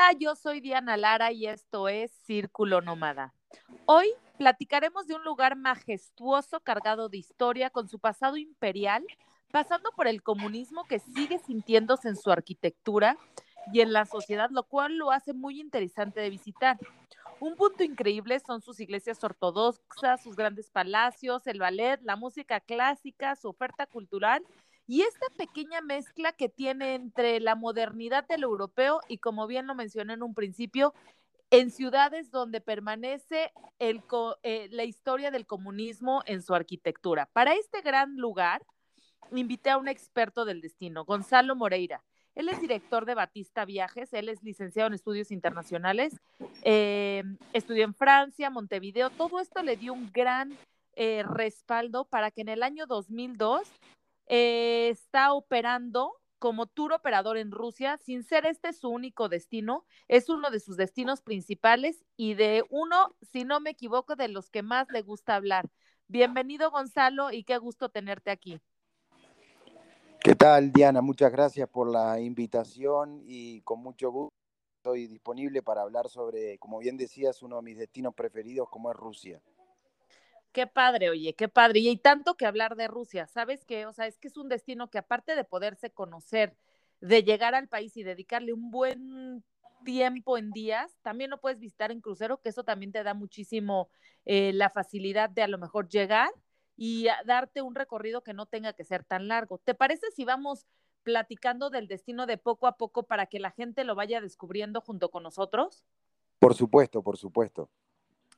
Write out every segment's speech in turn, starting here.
Hola, yo soy Diana Lara y esto es Círculo Nómada. Hoy platicaremos de un lugar majestuoso cargado de historia con su pasado imperial, pasando por el comunismo que sigue sintiéndose en su arquitectura y en la sociedad, lo cual lo hace muy interesante de visitar. Un punto increíble son sus iglesias ortodoxas, sus grandes palacios, el ballet, la música clásica, su oferta cultural y esta pequeña mezcla que tiene entre la modernidad del europeo y, como bien lo mencioné en un principio, en ciudades donde permanece eh, la historia del comunismo en su arquitectura. Para este gran lugar, invité a un experto del destino, Gonzalo Moreira. Él es director de Batista Viajes, él es licenciado en estudios internacionales, eh, estudió en Francia, Montevideo, todo esto le dio un gran eh, respaldo para que en el año 2002 eh, está operando como tour operador en Rusia, sin ser este su único destino, es uno de sus destinos principales y de uno, si no me equivoco, de los que más le gusta hablar. Bienvenido Gonzalo y qué gusto tenerte aquí. ¿Qué tal Diana? Muchas gracias por la invitación y con mucho gusto estoy disponible para hablar sobre, como bien decías, uno de mis destinos preferidos como es Rusia. Qué padre, oye, qué padre. Y hay tanto que hablar de Rusia, ¿sabes qué? O sea, es que es un destino que aparte de poderse conocer, de llegar al país y dedicarle un buen tiempo en días, también lo puedes visitar en crucero, que eso también te da muchísimo eh, la facilidad de a lo mejor llegar y darte un recorrido que no tenga que ser tan largo. ¿Te parece si vamos platicando del destino de poco a poco para que la gente lo vaya descubriendo junto con nosotros? Por supuesto, por supuesto.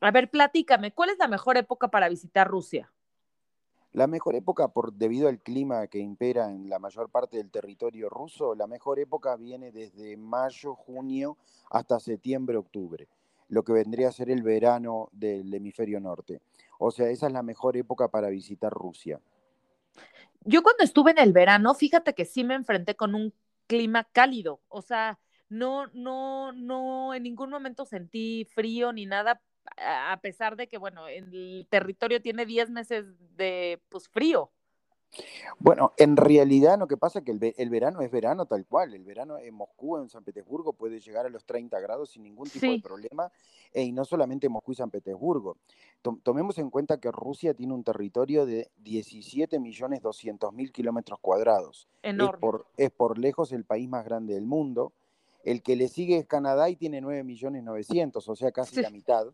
A ver, platícame, ¿cuál es la mejor época para visitar Rusia? La mejor época, por, debido al clima que impera en la mayor parte del territorio ruso, la mejor época viene desde mayo, junio hasta septiembre, octubre, lo que vendría a ser el verano del hemisferio norte. O sea, esa es la mejor época para visitar Rusia. Yo cuando estuve en el verano, fíjate que sí me enfrenté con un clima cálido, o sea, no, no, no, en ningún momento sentí frío ni nada, a pesar de que, bueno, el territorio tiene 10 meses de pues, frío. Bueno, en realidad lo que pasa es que el, verano es verano tal cual. El verano en Moscú, en San Petersburgo, puede llegar a los 30 grados sin ningún tipo de problema. y no solamente Moscú y San Petersburgo. tomemos en cuenta que Rusia tiene un territorio de 17 millones 200 mil kilómetros cuadrados. Enorme. Es por, es por lejos el país más grande del mundo. El que le sigue es Canadá y tiene 9 millones 900, o sea, casi la mitad.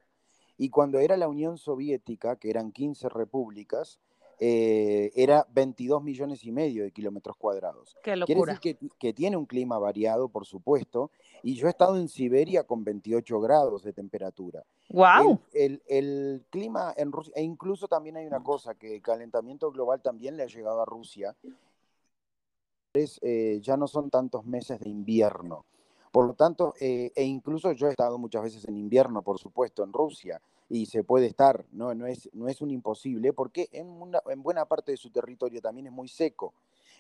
Y cuando era la Unión Soviética, que eran 15 repúblicas, eh, era 22 millones y medio de kilómetros cuadrados. Qué locura. Quiere decir que, tiene un clima variado, por supuesto, y yo he estado en Siberia con 28 grados de temperatura. ¡Wow! El, clima en Rusia, e incluso también hay una cosa, que el calentamiento global también le ha llegado a Rusia, es, eh, ya no son tantos meses de invierno. Por lo tanto, eh, e incluso yo he estado muchas veces en invierno, por supuesto, en Rusia, y se puede estar, no, no, es, no es un imposible, porque en, en buena parte de su territorio también es muy seco.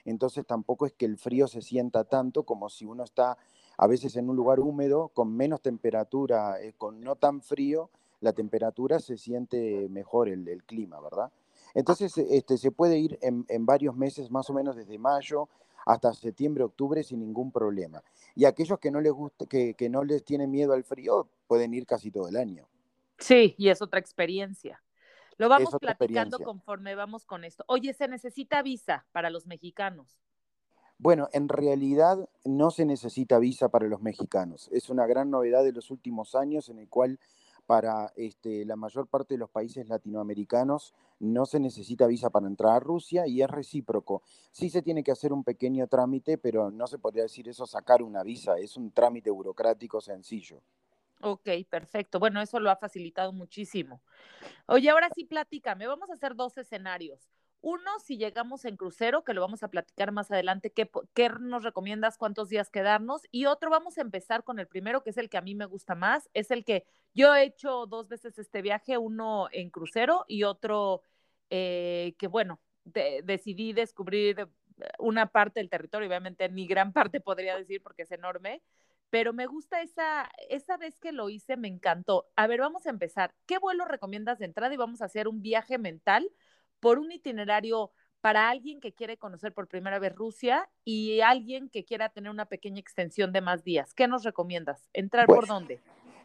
Entonces tampoco es que el frío se sienta tanto como si uno está a veces en un lugar húmedo, con menos temperatura, eh, con no tan frío, la temperatura se siente mejor el, clima, ¿verdad? Entonces este, se puede ir en varios meses, más o menos desde mayo hasta septiembre, octubre sin ningún problema. Y aquellos que no les gusta, que, no les tienen miedo al frío, pueden ir casi todo el año. Sí, y es otra experiencia. Lo vamos platicando conforme vamos con esto. Oye, ¿se necesita visa para los mexicanos? Bueno, en realidad no se necesita visa para los mexicanos. Es una gran novedad de los últimos años en el cual para este, la mayor parte de los países latinoamericanos no se necesita visa para entrar a Rusia y es recíproco. Sí se tiene que hacer un pequeño trámite, pero no se podría decir eso sacar una visa, es un trámite burocrático sencillo. Ok, perfecto. Bueno, eso lo ha facilitado muchísimo. Oye, ahora sí, platícame. Vamos a hacer dos escenarios. Uno, si llegamos en crucero, que lo vamos a platicar más adelante, ¿qué, ¿qué, nos recomiendas? ¿Cuántos días quedarnos? Y otro, vamos a empezar con el primero, que es el que a mí me gusta más. Es el que yo he hecho dos veces este viaje, uno en crucero y otro eh, que, bueno, decidí descubrir una parte del territorio, obviamente ni gran parte podría decir porque es enorme, pero me gusta esa, esa vez que lo hice, me encantó. A ver, vamos a empezar. ¿Qué vuelo recomiendas de entrada? Y vamos a hacer un viaje mental por un itinerario para alguien que quiere conocer por primera vez Rusia y alguien que quiera tener una pequeña extensión de más días? ¿Qué nos recomiendas? ¿Entrar por dónde?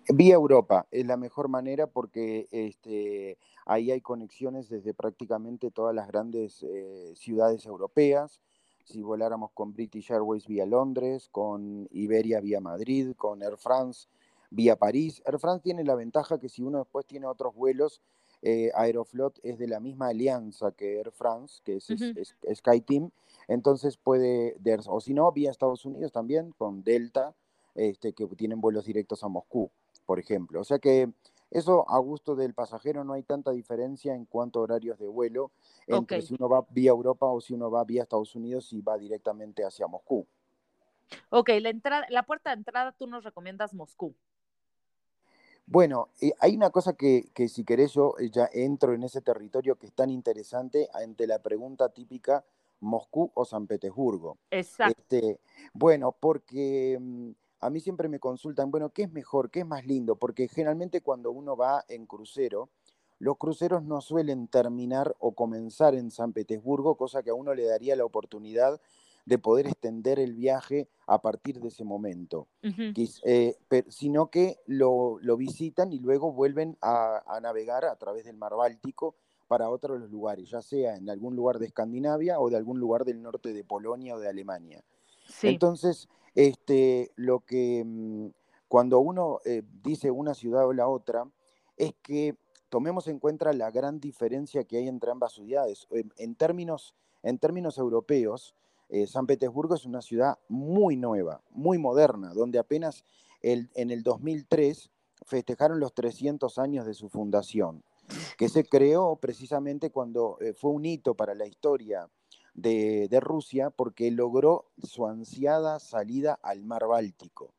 Vía Europa es la mejor manera porque este, ahí hay conexiones desde prácticamente todas las grandes eh, ciudades europeas. Si voláramos con British Airways vía Londres, con Iberia vía Madrid, con Air France vía París. Air France tiene la ventaja que si uno después tiene otros vuelos, eh, Aeroflot es de la misma alianza que Air France, que es, SkyTeam, entonces puede, o si no, vía Estados Unidos también, con Delta, este, que tienen vuelos directos a Moscú por ejemplo. O sea que eso a gusto del pasajero no hay tanta diferencia en cuanto a horarios de vuelo entre si uno va vía Europa o si uno va vía Estados Unidos y va directamente hacia Moscú. Ok, la, entrada, la puerta de entrada tú nos recomiendas Moscú. Bueno, eh, hay una cosa que, que, si querés yo eh, ya entro en ese territorio que es tan interesante ante la pregunta típica Moscú o San Petersburgo. Exacto. Este, bueno, porque mm, a mí siempre me consultan, bueno, ¿qué es mejor? ¿Qué es más lindo? Porque generalmente cuando uno va en crucero, los cruceros no suelen terminar o comenzar en San Petersburgo, cosa que a uno le daría la oportunidad de poder extender el viaje a partir de ese momento, eh, sino que lo, visitan y luego vuelven a, navegar a través del mar Báltico para otros lugares, ya sea en algún lugar de Escandinavia o de algún lugar del norte de Polonia o de Alemania. Entonces, este, lo que mm, cuando uno eh, dice una ciudad o la otra, es que tomemos en cuenta la gran diferencia que hay entre ambas ciudades. En, términos, en términos europeos, eh, San Petersburgo es una ciudad muy nueva, muy moderna, donde apenas en el 2003 festejaron los 300 años de su fundación, que se creó precisamente cuando eh, fue un hito para la historia de, Rusia porque logró su ansiada salida al mar Báltico.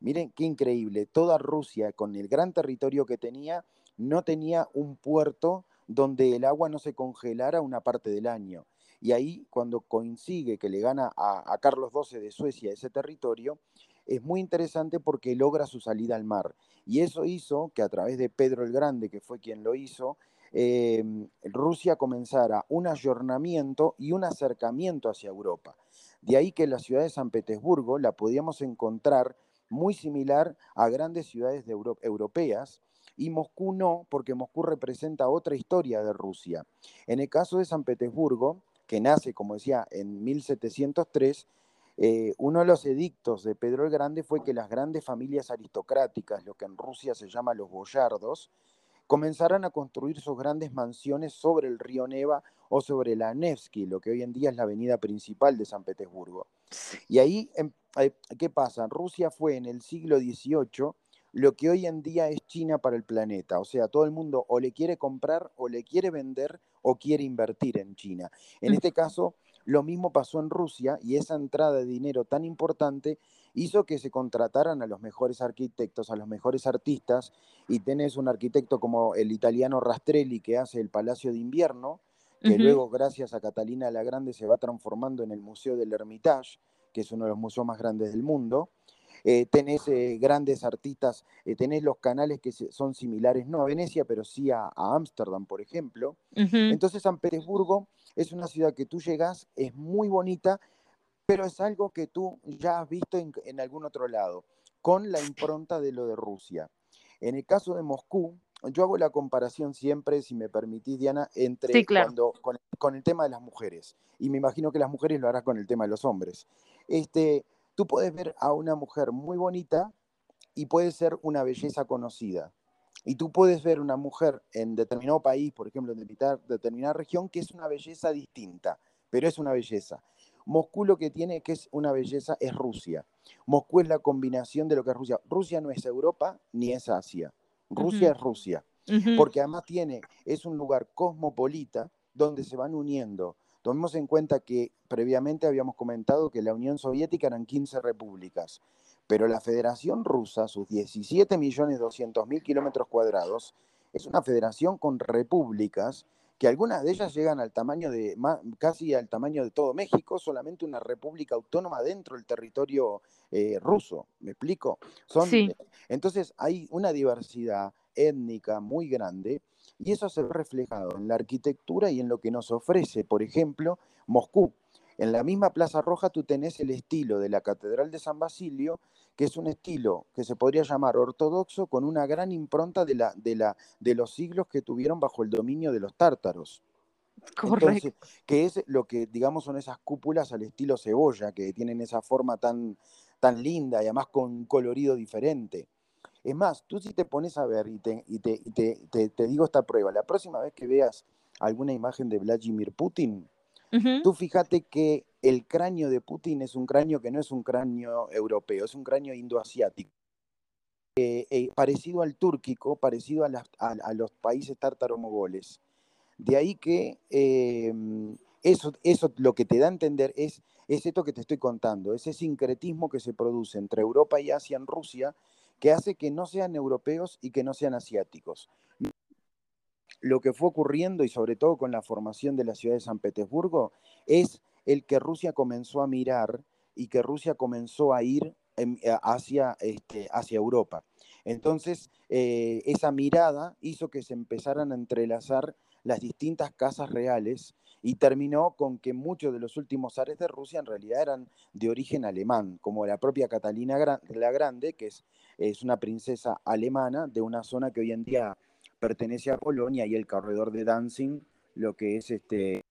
Miren qué increíble, toda Rusia con el gran territorio que tenía no tenía un puerto donde el agua no se congelara una parte del año. Y ahí cuando coincide que le gana a, Carlos XII de Suecia ese territorio, es muy interesante porque logra su salida al mar. Y eso hizo que a través de Pedro el Grande, que fue quien lo hizo, Em, Rusia comenzara un ayornamiento y un acercamiento hacia Europa. De ahí que la ciudad de San Petersburgo la podíamos encontrar muy similar a grandes ciudades de europeas, y Moscú no, porque Moscú representa otra historia de Rusia. En el caso de San Petersburgo, que nace, como decía, en 1703, eh, uno de los edictos de Pedro el Grande fue que las grandes familias aristocráticas, lo que en Rusia se llama los boyardos, comenzaron a construir sus grandes mansiones sobre el río Neva o sobre la Nevsky, lo que hoy en día es la avenida principal de San Petersburgo. Y ahí, em, ¿qué pasa? Rusia fue en el siglo XVIII lo que hoy en día es China para el planeta. O sea, todo el mundo o le quiere comprar o le quiere vender o quiere invertir en China. En este caso, lo mismo pasó en Rusia y esa entrada de dinero tan importante hizo que se contrataran a los mejores arquitectos, a los mejores artistas, y tenés un arquitecto como el italiano Rastrelli que hace el Palacio de Invierno, que luego gracias a Catalina la Grande se va transformando en el Museo del Hermitage, que es uno de los museos más grandes del mundo. Eh, tenés eh, grandes artistas, eh, tenés los canales que son similares, no a Venecia, pero sí a Ámsterdam, por ejemplo. Entonces San Petersburgo es una ciudad que tú llegas, es muy bonita, pero es algo que tú ya has visto en, algún otro lado, con la impronta de lo de Rusia. En el caso de Moscú, yo hago la comparación siempre, si me permitís, Diana, entre cuando, con, el tema de las mujeres. Y me imagino que las mujeres lo harán con el tema de los hombres. Este, tú puedes ver a una mujer muy bonita y puede ser una belleza conocida. Y tú puedes ver una mujer en determinado país, por ejemplo, en determinada región, que es una belleza distinta, pero es una belleza. Moscú lo que tiene que es una belleza es Rusia. Moscú es la combinación de lo que es Rusia. Rusia no es Europa ni es Asia. Rusia es Rusia. Porque además tiene, es un lugar cosmopolita donde se van uniendo. Tomemos en cuenta que previamente habíamos comentado que la Unión Soviética eran 15 repúblicas, pero la Federación Rusa, sus 17.200.000 kilómetros cuadrados, es una federación con repúblicas que algunas de ellas llegan al tamaño de, casi al tamaño de todo México, solamente una república autónoma dentro del territorio eh, ruso, ¿me explico? Son, Entonces hay una diversidad étnica muy grande y eso se ve reflejado en la arquitectura y en lo que nos ofrece, por ejemplo, Moscú. En la misma Plaza Roja tú tenés el estilo de la Catedral de San Basilio, que es un estilo que se podría llamar ortodoxo con una gran impronta de, la, de, la, de los siglos que tuvieron bajo el dominio de los tártaros. Correcto. que es lo que, digamos, son esas cúpulas al estilo cebolla, que tienen esa forma tan, tan linda y además con un colorido diferente. Es más, tú si te pones a ver y, te, y te, te, te, digo esta prueba, la próxima vez que veas alguna imagen de Vladimir Putin, tú fíjate que el cráneo de Putin es un cráneo que no es un cráneo europeo, es un cráneo indoasiático. Eh, eh, parecido al túrquico, parecido a, a, los países tártaro-mogoles. De ahí que em, eso, eso lo que te da a entender es, es esto que te estoy contando, ese sincretismo que se produce entre Europa y Asia en Rusia, que hace que no sean europeos y que no sean asiáticos. Lo que fue ocurriendo, y sobre todo con la formación de la ciudad de San Petersburgo, es el que Rusia comenzó a mirar y que Rusia comenzó a ir eh, hacia, este, hacia Europa. Entonces, eh, esa mirada hizo que se empezaran a entrelazar las distintas casas reales y terminó con que muchos de los últimos zares de Rusia en realidad eran de origen alemán, como la propia Catalina la Grande, que es, es una princesa alemana de una zona que hoy en día pertenece a Polonia y el corredor de Danzig, lo que es este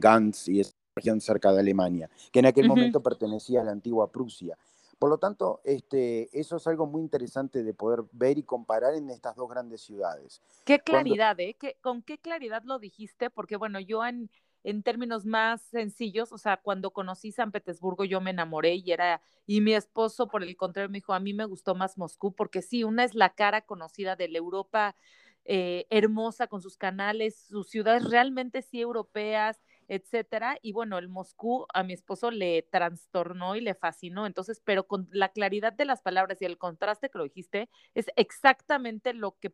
Gantz y es región cerca de Alemania, que en aquel momento pertenecía a la antigua Prusia. Por lo tanto, este, eso es algo muy interesante de poder ver y comparar en estas dos grandes ciudades. Qué claridad, ¿eh? ¿Con qué claridad lo dijiste? Porque bueno, yo en, en términos más sencillos, o sea, cuando conocí San Petersburgo yo me enamoré y era, y mi esposo por el contrario me dijo, a mí me gustó más Moscú, porque sí, una es la cara conocida de la Europa eh, hermosa con sus canales, sus ciudades realmente sí europeas, etcétera. Y bueno, el Moscú a mi esposo le trastornó y le fascinó. Entonces, pero con la claridad de las palabras y el contraste que lo dijiste, es exactamente lo que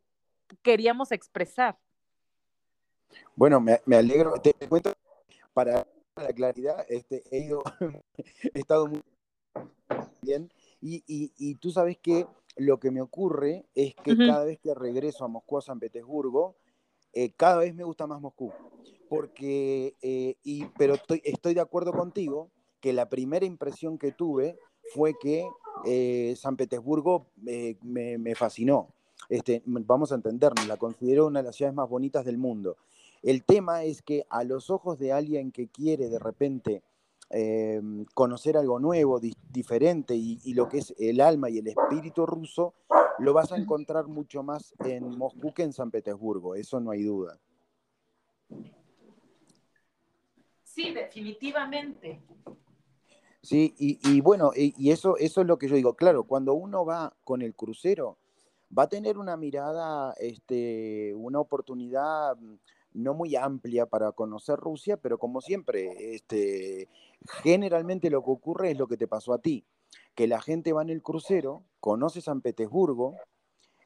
queríamos expresar. Bueno, me, alegro. Te cuento, para la claridad, este, he, ido, he estado muy bien. Y, y, tú sabes que lo que me ocurre es que cada vez que regreso a Moscú, a San Petersburgo, eh, cada vez me gusta más Moscú. Porque, eh, y, pero estoy, estoy de acuerdo contigo que la primera impresión que tuve fue que eh, San Petersburgo me, me, fascinó. Este, vamos a entendernos, la considero una de las ciudades más bonitas del mundo. El tema es que a los ojos de alguien que quiere de repente conocer algo nuevo, diferente y, y, lo que es el alma y el espíritu ruso, lo vas a encontrar mucho más en Moscú que en San Petersburgo, eso no hay duda. Sí, definitivamente. Sí, y, bueno, y, eso, eso es lo que yo digo. Claro, cuando uno va con el crucero, va a tener una mirada, este, una oportunidad mm, no muy amplia para conocer Rusia, pero como siempre, este, generalmente lo que ocurre es lo que te pasó a ti que la gente va en el crucero, conoce San Petersburgo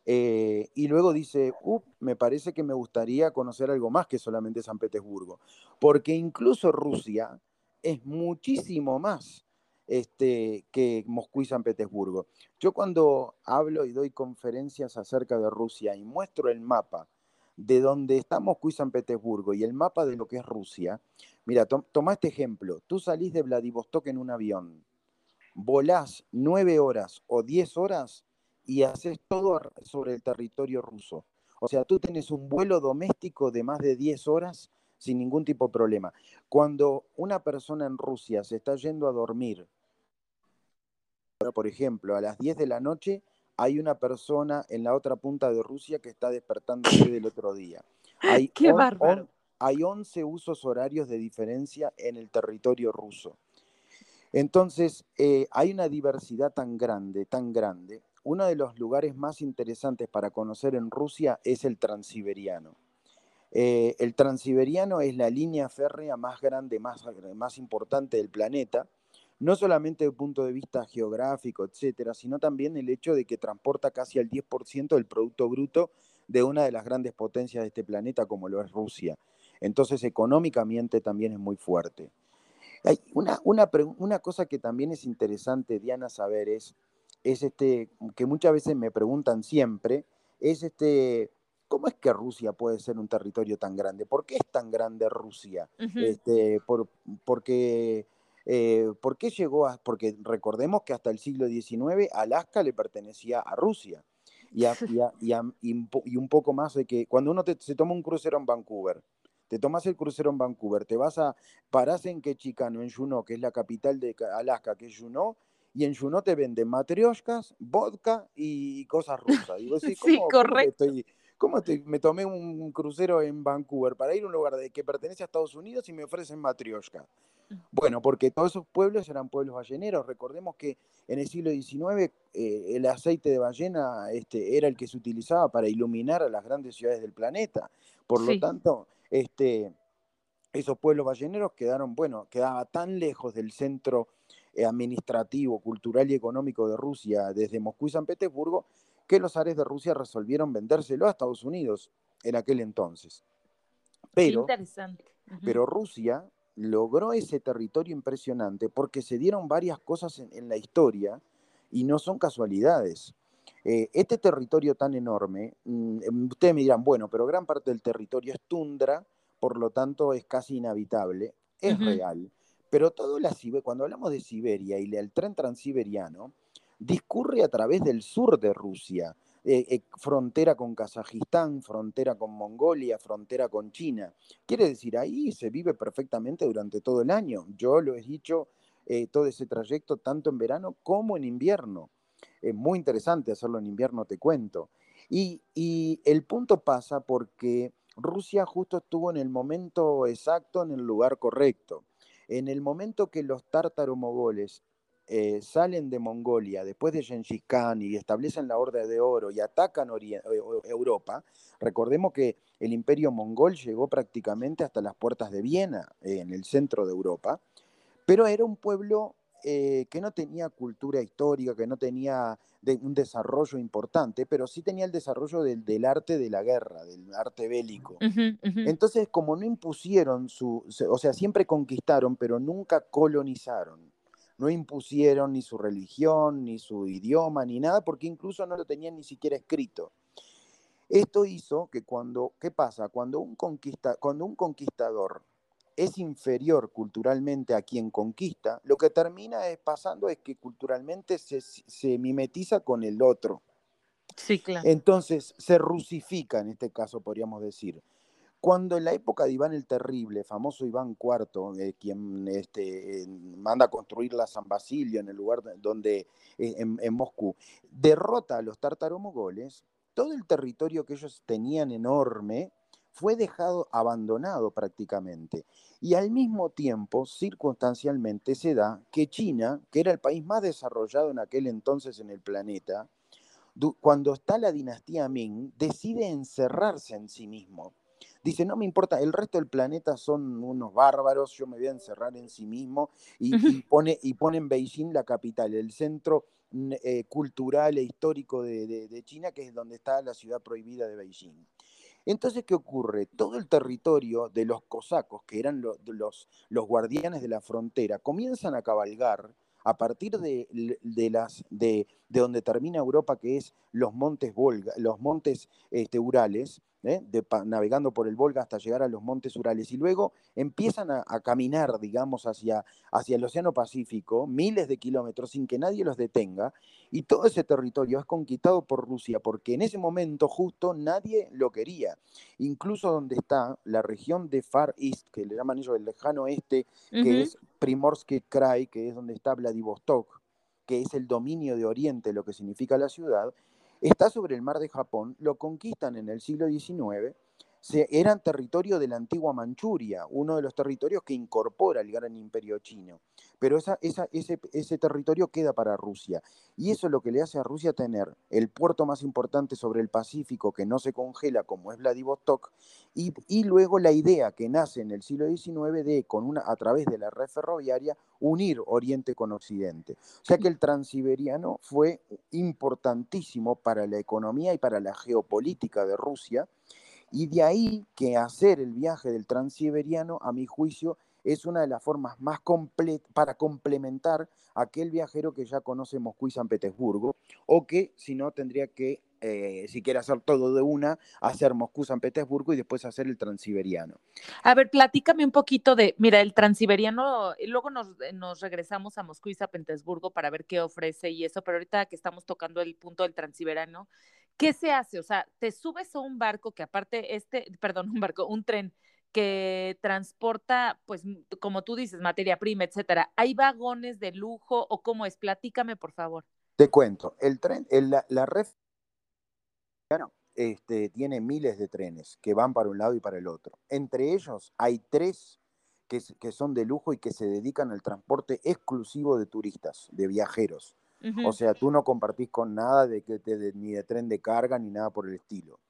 eh, y luego dice, me parece que me gustaría conocer algo más que solamente San Petersburgo, porque incluso Rusia es muchísimo más este, que Moscú y San Petersburgo. Yo cuando hablo y doy conferencias acerca de Rusia y muestro el mapa de donde está Moscú y San Petersburgo y el mapa de lo que es Rusia, mira, toma este ejemplo, tú salís de Vladivostok en un avión, volás nueve horas o diez horas y haces todo sobre el territorio ruso. O sea, tú tienes un vuelo doméstico de más de 10 horas sin ningún tipo de problema. Cuando una persona en Rusia se está yendo a dormir, por ejemplo, a las 10 de la noche, hay una persona en la otra punta de Rusia que está despertándose del otro día. Hay ¡Qué bárbaro! hay 11 usos horarios de diferencia en el territorio ruso. Entonces, eh, hay una diversidad tan grande, tan grande. Uno de los lugares más interesantes para conocer en Rusia es el Transiberiano. Eh, el Transiberiano es la línea férrea más grande, más, más importante del planeta, no solamente desde el punto de vista geográfico, etcétera, sino también el hecho de que transporta casi el 10% del Producto Bruto de una de las grandes potencias de este planeta, como lo es Rusia. Entonces, económicamente también es muy fuerte. Hay una, una, una, cosa que también es interesante, Diana, saber es, es este, que muchas veces me preguntan siempre, es este, ¿cómo es que Rusia puede ser un territorio tan grande? ¿Por qué es tan grande Rusia? este, por, porque, eh, ¿Por qué llegó a...? Porque recordemos que hasta el siglo XIX Alaska le pertenecía a Rusia. Y, y, un poco más de que cuando uno se toma un crucero en Vancouver, te tomas el crucero en Vancouver, te vas a, parás en Quechicano, en Juneau, que es la capital de Alaska, que es Juneau, y en Juneau te venden matrioshkas, vodka y cosas rusas. sí, correcto. ¿Cómo me tomé un crucero en Vancouver para ir a un lugar de, que pertenece a Estados Unidos y me ofrecen matrioshka? Mm. Bueno, porque todos esos pueblos eran pueblos balleneros. Recordemos que en el siglo XIX eh, el aceite de ballena este, era el que se utilizaba para iluminar a las grandes ciudades del planeta. Por lo tanto, este, esos pueblos balleneros quedaron, bueno, quedaba tan lejos del centro eh, administrativo, cultural y económico de Rusia desde Moscú y San Petersburgo, que los ares de Rusia resolvieron vendérselo a Estados Unidos en aquel entonces. Pero, pero Rusia logró ese territorio impresionante porque se dieron varias cosas en, la historia y no son casualidades. Eh, este territorio tan enorme, mm, ustedes me dirán, bueno, pero gran parte del territorio es tundra, por lo tanto es casi inhabitable, es real. Pero todo la cuando hablamos de Siberia y el tren transiberiano, discurre a través del sur de Rusia, eh, eh, frontera con Kazajistán, frontera con Mongolia, frontera con China. Quiere decir, ahí se vive perfectamente durante todo el año. Yo lo he dicho, eh, todo ese trayecto, tanto en verano como en invierno. Es muy interesante hacerlo en invierno, te cuento. Y, y el punto pasa porque Rusia justo estuvo en el momento exacto, en el lugar correcto. En el momento que los tártaro-mogoles eh, salen de Mongolia después de Gengis Khan y establecen la Horda de Oro y atacan eh, Europa, recordemos que el imperio mongol llegó prácticamente hasta las puertas de Viena, eh, en el centro de Europa, pero era un pueblo que no tenía cultura histórica, que no tenía un desarrollo importante, pero sí tenía el desarrollo del, arte de la guerra, del arte bélico. Entonces, como no impusieron su, o sea, siempre conquistaron, pero nunca colonizaron. No impusieron ni su religión, ni su idioma, ni nada, porque incluso no lo tenían ni siquiera escrito. Esto hizo que cuando, ¿qué pasa? Cuando un, conquista, cuando un conquistador es inferior culturalmente a quien conquista, lo que termina es pasando es que culturalmente se, se mimetiza con el otro. Sí, claro. Entonces se rusifica, en este caso podríamos decir. Cuando en la época de Iván el Terrible, famoso Iván IV, eh, quien este, manda a construir la San Basilio en el lugar donde, eh, en, Moscú, derrota a los tártaro-mogoles, todo el territorio que ellos tenían enorme fue dejado abandonado prácticamente. Y al mismo tiempo, circunstancialmente, se da que China, que era el país más desarrollado en aquel entonces en el planeta, cuando está la dinastía Ming, decide encerrarse en sí mismo. Dice, no me importa, el resto del planeta son unos bárbaros, yo me voy a encerrar en sí mismo y, pone, y pone en Beijing la capital, el centro mm, eh, cultural e histórico de, de, China, que es donde está la ciudad prohibida de Beijing. Entonces, ¿qué ocurre? Todo el territorio de los cosacos, que eran los, los guardianes de la frontera, comienzan a cabalgar a partir de, las, de, donde termina Europa, que es los montes Volga, los montes este, Urales, ¿eh? navegando por el Volga hasta llegar a los montes Urales, y luego empiezan a, caminar, digamos, hacia, hacia el Océano Pacífico, miles de kilómetros, sin que nadie los detenga, y todo ese territorio es conquistado por Rusia, porque en ese momento justo nadie lo quería. Incluso donde está la región de Far East, que le llaman ellos el lejano este, que es Primorsky Krai, que es donde está Vladivostok, que es el dominio de Oriente, lo que significa la ciudad, está sobre el mar de Japón, lo conquistan en el siglo XIX eran territorio de la antigua Manchuria, uno de los territorios que incorpora el gran imperio chino. Pero esa, ese, territorio queda para Rusia. Y eso es lo que le hace a Rusia tener el puerto más importante sobre el Pacífico que no se congela como es Vladivostok. Y, luego la idea que nace en el siglo XIX de, con una, a través de la red ferroviaria, unir Oriente con Occidente. O sea que el transiberiano fue importantísimo para la economía y para la geopolítica de Rusia y de ahí que hacer el viaje del transiberiano, a mi juicio, es una de las formas más para complementar aquel viajero que ya conoce Moscú y San Petersburgo, o que si no tendría que eh, si quiere hacer todo de una, hacer Moscú-San Petersburgo y después hacer el transiberiano. A ver, platícame un poquito de, mira, el transiberiano, luego nos, nos, regresamos a Moscú y San Petersburgo para ver qué ofrece y eso, pero ahorita que estamos tocando el punto del transiberiano, ¿qué se hace? O sea, te subes a un barco que aparte, este, perdón, un barco, un tren que transporta, pues, como tú dices, materia prima, etcétera. ¿Hay vagones de lujo o cómo es? Platícame, por favor. Te cuento, el tren, la, la red este, tiene miles de trenes que van para un lado y para el otro. Entre ellos hay tres que, que son de lujo y que se dedican al transporte exclusivo de turistas, de viajeros. O sea, tú no compartís con nada de que te, ni de tren de carga ni nada por el estilo.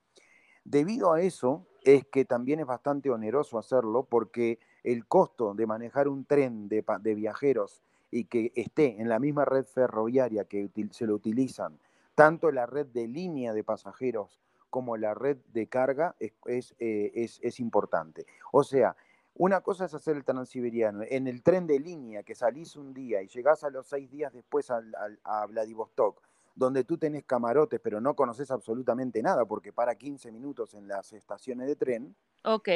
Debido a eso, es que también es bastante oneroso hacerlo porque el costo de manejar un tren de, de viajeros y que esté en la misma red ferroviaria que se lo utilizan tanto la red de línea de pasajeros como la red de carga es, es, eh, es, importante. O sea, una cosa es hacer el transiberiano. En el tren de línea que salís un día y llegás a los seis días después a, a Vladivostok, donde tú tenés camarotes pero no conoces absolutamente nada porque para 15 minutos en las estaciones de tren. Ok.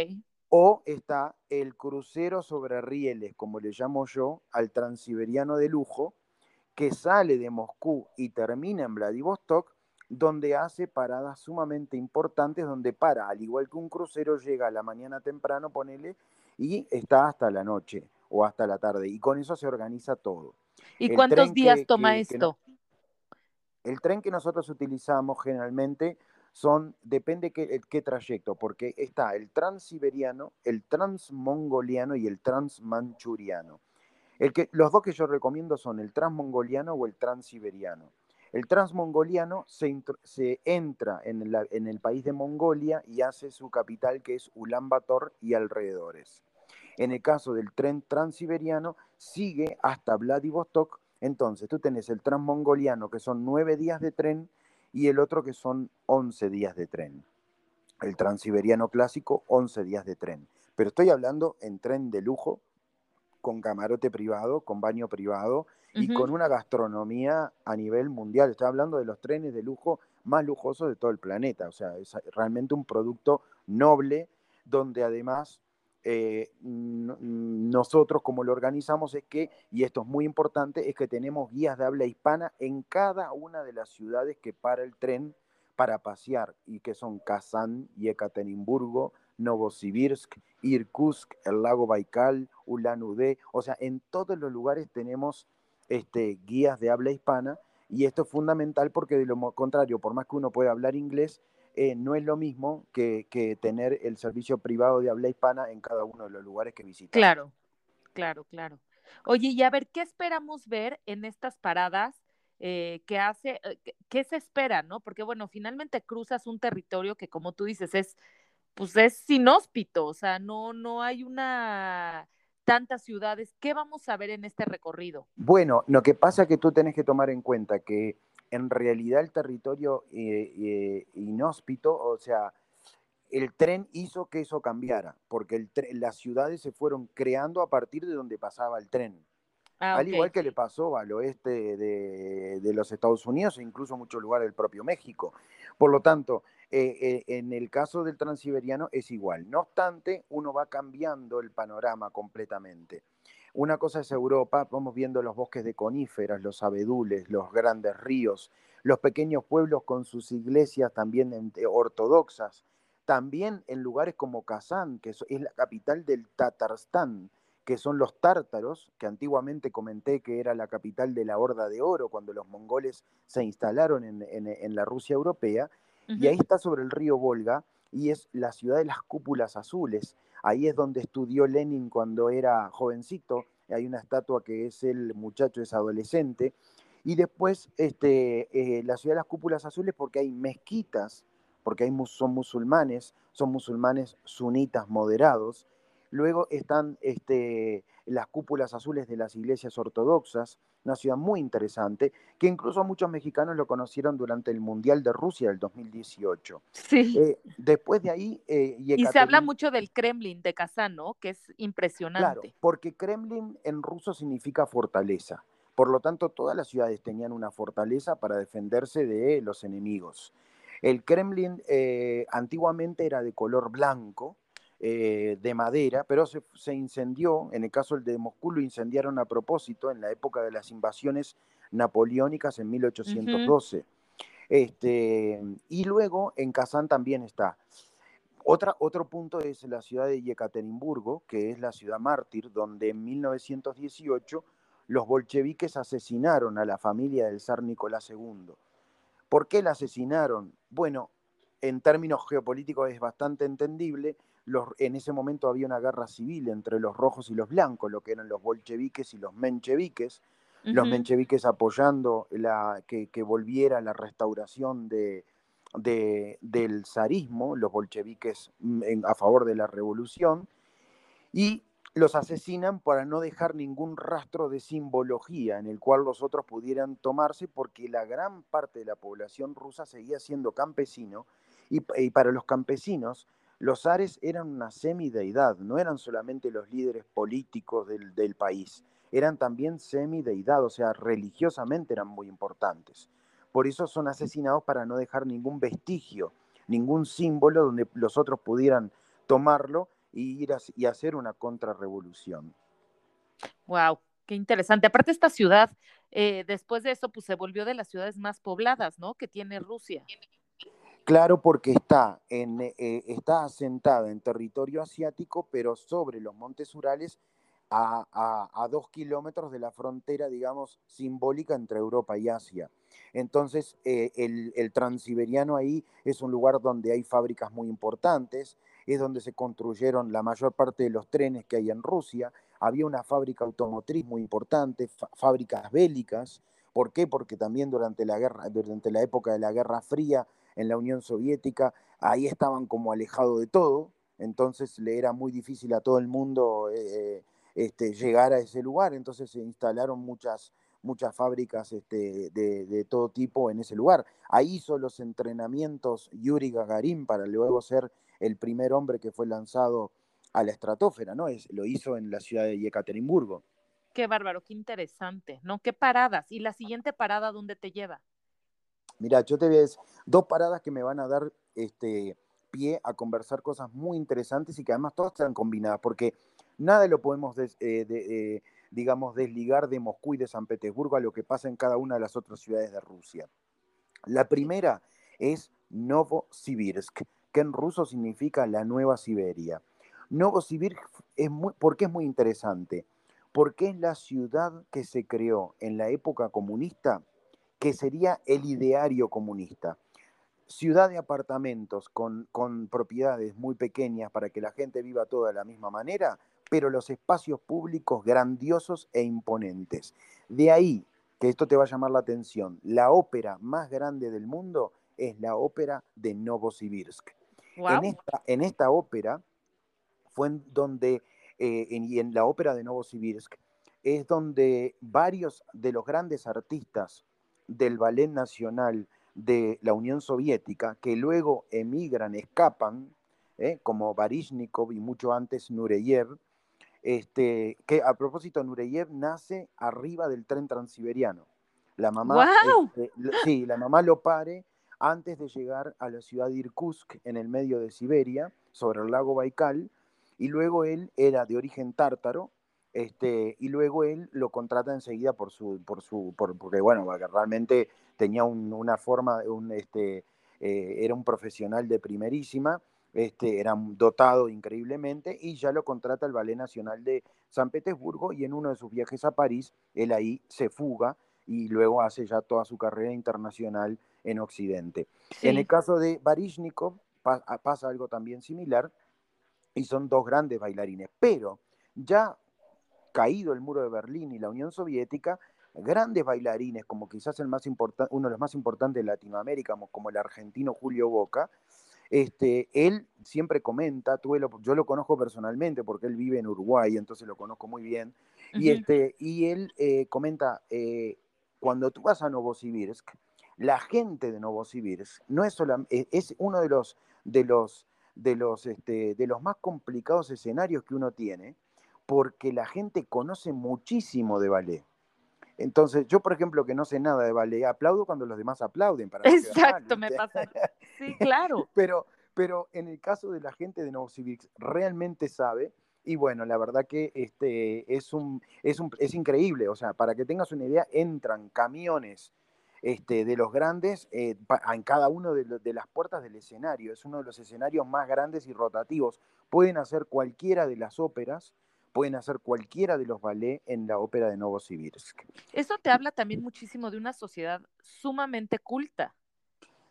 O está el crucero sobre rieles, como le llamo yo, al transiberiano de lujo, que sale de Moscú y termina en Vladivostok, donde hace paradas sumamente importantes, donde para, al igual que un crucero, llega a la mañana temprano, ponele, y está hasta la noche o hasta la tarde. Y con eso se organiza todo. ¿Y cuántos días toma esto? el tren que nosotros utilizamos generalmente son, depende qué, qué trayecto, porque está el transiberiano, el transmongoliano y el transmanchuriano los dos que yo recomiendo son el transmongoliano o el transiberiano. El transmongoliano se, se entra en, en, el país de Mongolia y hace su capital que es Ulaanbaatar y alrededores. En el caso del tren transiberiano, sigue hasta Vladivostok. Entonces, tú tenés el transmongoliano que son nueve días de tren y el otro que son once días de tren. El transiberiano clásico, once días de tren. Pero estoy hablando en tren de lujo, con camarote privado, con baño privado y con una gastronomía a nivel mundial. Estoy hablando de los trenes de lujo más lujosos de todo el planeta. O sea, es realmente un producto noble donde además eh, nosotros como lo organizamos es que, y esto es muy importante, es que tenemos guías de habla hispana en cada una de las ciudades que para el tren para pasear y que son Kazán y Ekaterimburgo, Novosibirsk, Irkutsk, el lago Baikal, Ulan Ude, o sea, en todos los lugares tenemos este, guías de habla hispana y esto es fundamental porque de lo contrario, por más que uno pueda hablar inglés, eh, no es lo mismo que, tener el servicio privado de habla hispana en cada uno de los lugares que visitamos. Claro, claro, claro. Oye, y a ver, ¿qué esperamos ver en estas paradas? Eh, ¿Qué hace, eh, qué se espera, no? Porque bueno, finalmente cruzas un territorio que como tú dices es pues es inhóspito, o sea, no, no hay una tantas ciudades. ¿Qué vamos a ver en este recorrido? Bueno, lo que pasa es que tú tenés que tomar en cuenta que en realidad el territorio eh, eh, inhóspito, o sea, el tren hizo que eso cambiara, porque las ciudades se fueron creando a partir de donde pasaba el tren. Ah, al igual que le pasó al oeste de, de, los Estados Unidos e incluso muchos lugares del propio México. Por lo tanto, eh, eh, en el caso del transiberiano es igual. No obstante, uno va cambiando el panorama completamente. Una cosa es Europa, vamos viendo los bosques de coníferas, los abedules, los grandes ríos, los pequeños pueblos con sus iglesias también ortodoxas. También en lugares como Kazán, que es la capital del Tatarstán, que son los tártaros, que antiguamente comenté que era la capital de la Horda de Oro cuando los mongoles se instalaron en la Rusia europea, y ahí está sobre el río Volga y es la ciudad de las cúpulas azules. Ahí es donde estudió Lenin cuando era jovencito. Hay una estatua que es el muchacho, es adolescente. Y después este, eh, la ciudad de las cúpulas azules porque hay mezquitas, porque hay, son musulmanes, son musulmanes sunitas moderados. Luego están este, las cúpulas azules de las iglesias ortodoxas, una ciudad muy interesante, que incluso muchos mexicanos lo conocieron durante el Mundial de Rusia del 2018. Sí. Eh, después de ahí... Eh, y, se habla mucho del Kremlin de Kazán, ¿no? Que es impresionante. Claro, porque Kremlin en ruso significa fortaleza. Por lo tanto, todas las ciudades tenían una fortaleza para defenderse de los enemigos. El Kremlin eh, antiguamente era de color blanco, eh, de madera, pero se, se, incendió, en el caso del de Moscú lo incendiaron a propósito en la época de las invasiones napoleónicas en 1812. este, y luego en Kazán también está. Otra, otro punto es la ciudad de Yekaterinburgo, que es la ciudad mártir, donde en 1918 los bolcheviques asesinaron a la familia del zar Nicolás II. ¿Por qué la asesinaron? Bueno, en términos geopolíticos es bastante entendible. Los, en ese momento había una guerra civil entre los rojos y los blancos, lo que eran los bolcheviques y los mencheviques. Los mencheviques apoyando la, que, que volviera la restauración de, del zarismo, los bolcheviques mm, a favor de la revolución, y los asesinan para no dejar ningún rastro de simbología en el cual los otros pudieran tomarse, porque la gran parte de la población rusa seguía siendo campesino, y, para los campesinos los zares eran una semideidad, no eran solamente los líderes políticos del, del país, eran también semideidad, o sea, religiosamente eran muy importantes. Por eso son asesinados para no dejar ningún vestigio, ningún símbolo donde los otros pudieran tomarlo y ir a, y hacer una contrarrevolución. Wow, qué interesante. Aparte esta ciudad, eh, después de eso, pues se volvió de las ciudades más pobladas, ¿no? Que tiene Rusia. Claro, porque está, en, eh, está asentada en territorio asiático, pero sobre los montes Urales a, dos kilómetros de la frontera, digamos, simbólica entre Europa y Asia. Entonces, eh, el, transiberiano ahí es un lugar donde hay fábricas muy importantes, es donde se construyeron la mayor parte de los trenes que hay en Rusia, había una fábrica automotriz muy importante, fábricas bélicas. ¿Por qué? Porque también durante la, guerra, durante la época de la Guerra Fría en la Unión Soviética, ahí estaban como alejados de todo, entonces le era muy difícil a todo el mundo eh, eh, este, llegar a ese lugar, entonces se instalaron muchas, muchas fábricas este, de, todo tipo en ese lugar. Ahí hizo los entrenamientos Yuri Gagarin para luego ser el primer hombre que fue lanzado a la estratosfera, ¿no? Es, lo hizo en la ciudad de Yekaterinburgo. Qué bárbaro, qué interesante, ¿no? ¿Qué paradas? ¿Y la siguiente parada dónde te lleva? Mira, yo te voy a decir dos paradas que me van a dar este, pie a conversar cosas muy interesantes y que además todas están combinadas, porque Nada lo podemos, eh, eh, digamos, desligar de Moscú y de San Petersburgo a lo que pasa en cada una de las otras ciudades de Rusia. La primera es Novosibirsk, que en ruso significa la Nueva Siberia. Novosibirsk es muy, ¿por qué es muy interesante? Porque es la ciudad que se creó en la época comunista, que sería el ideario comunista ciudad de apartamentos con, con, propiedades muy pequeñas para que la gente viva toda de la misma manera, pero los espacios públicos grandiosos e imponentes. De ahí que esto te va a llamar la atención, la ópera más grande del mundo es la ópera de Novosibirsk. En, esta, en, esta, ópera fue en donde, eh, y en la ópera de Novosibirsk, es donde varios de los grandes artistas del ballet nacional de la Unión Soviética, que luego emigran, escapan, ¿eh? como Baryshnikov y mucho antes Nureyev, este, que a propósito, Nureyev nace arriba del tren transiberiano. La mamá, este, sí, la mamá lo pare antes de llegar a la ciudad de Irkutsk, en el medio de Siberia, sobre el lago Baikal, y luego él era de origen tártaro, este, y luego él lo contrata enseguida por su, por su, porque bueno, realmente tenía una forma, un, este, eh, era un profesional de primerísima, este, era dotado increíblemente y ya lo contrata el Ballet Nacional de San Petersburgo y en uno de sus viajes a París, él ahí se fuga y luego hace ya toda su carrera internacional en Occidente. En el caso de Baryshnikov pasa algo también similar y son dos grandes bailarines, pero ya caído el muro de Berlín y la Unión Soviética, grandes bailarines, como quizás el más uno de los más importantes de Latinoamérica, como el argentino Julio Boca, este, él siempre comenta, yo lo conozco personalmente porque él vive en Uruguay, entonces lo conozco muy bien, y, este, y él eh, comenta, eh, cuando tú vas a Novosibirsk, la gente de Novosibirsk no es solamente, es uno de los, de los, de los, este, de los más complicados escenarios que uno tiene, porque la gente conoce muchísimo de ballet. Entonces, yo, por ejemplo, que no sé nada de ballet, aplaudo cuando los demás aplauden. Para Exacto, me pasa. Sí, claro. pero, pero en el caso de la gente de Novosibirsk, realmente sabe. Y bueno, la verdad que este, es, un, es, un, es increíble. O sea, para que tengas una idea, entran camiones este, de los grandes eh, en cada una de, de, las puertas del escenario. Es uno de los escenarios más grandes y rotativos. Pueden hacer cualquiera de las óperas, pueden hacer cualquiera de los ballets en la ópera de Novosibirsk. Eso te habla también muchísimo de una sociedad sumamente culta.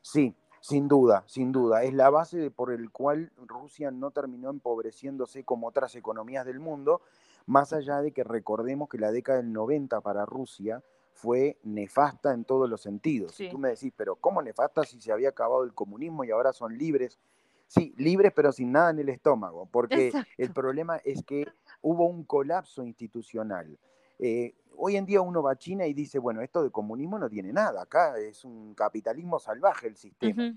Sí, sin duda, sin duda. Es la base por el cual Rusia no terminó empobreciéndose como otras economías del mundo, más allá de que recordemos que la década del 90 para Rusia fue nefasta en todos los sentidos. Y tú me decís, pero ¿cómo nefasta si se había acabado el comunismo y ahora son libres? Sí, libres pero sin nada en el estómago, porque el problema es que hubo un colapso institucional. Eh, hoy en día uno va a China y dice, bueno, esto de comunismo no tiene nada, acá es un capitalismo salvaje el sistema.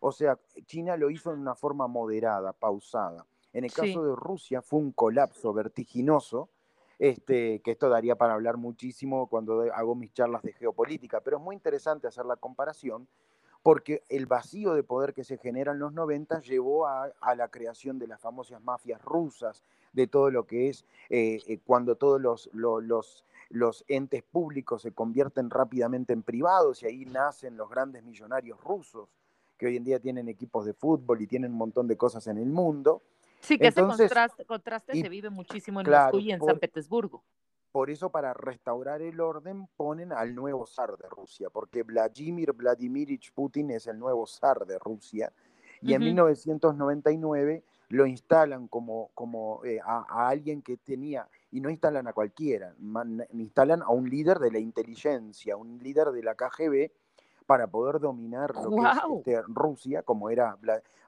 O sea, China lo hizo en una forma moderada, pausada. En el caso de Rusia fue un colapso vertiginoso, este, que esto daría para hablar muchísimo cuando hago mis charlas de geopolítica, pero es muy interesante hacer la comparación porque el vacío de poder que se genera en los 90 llevó a, la creación de las famosas mafias rusas, de todo lo que es eh, eh, cuando todos los, los, los, entes públicos se convierten rápidamente en privados y ahí nacen los grandes millonarios rusos, que hoy en día tienen equipos de fútbol y tienen un montón de cosas en el mundo. Sí, que ese contraste, se vive muchísimo en Moscú y en San Petersburgo. Por eso para restaurar el orden ponen al nuevo zar de Rusia, porque Vladimir Vladimirovich Putin es el nuevo zar de Rusia. Y en 1999 lo instalan como, como eh, a, alguien que tenía, y no instalan a cualquiera, instalan a un líder de la inteligencia, un líder de la KGB, para poder dominar lo que es este, Rusia, como era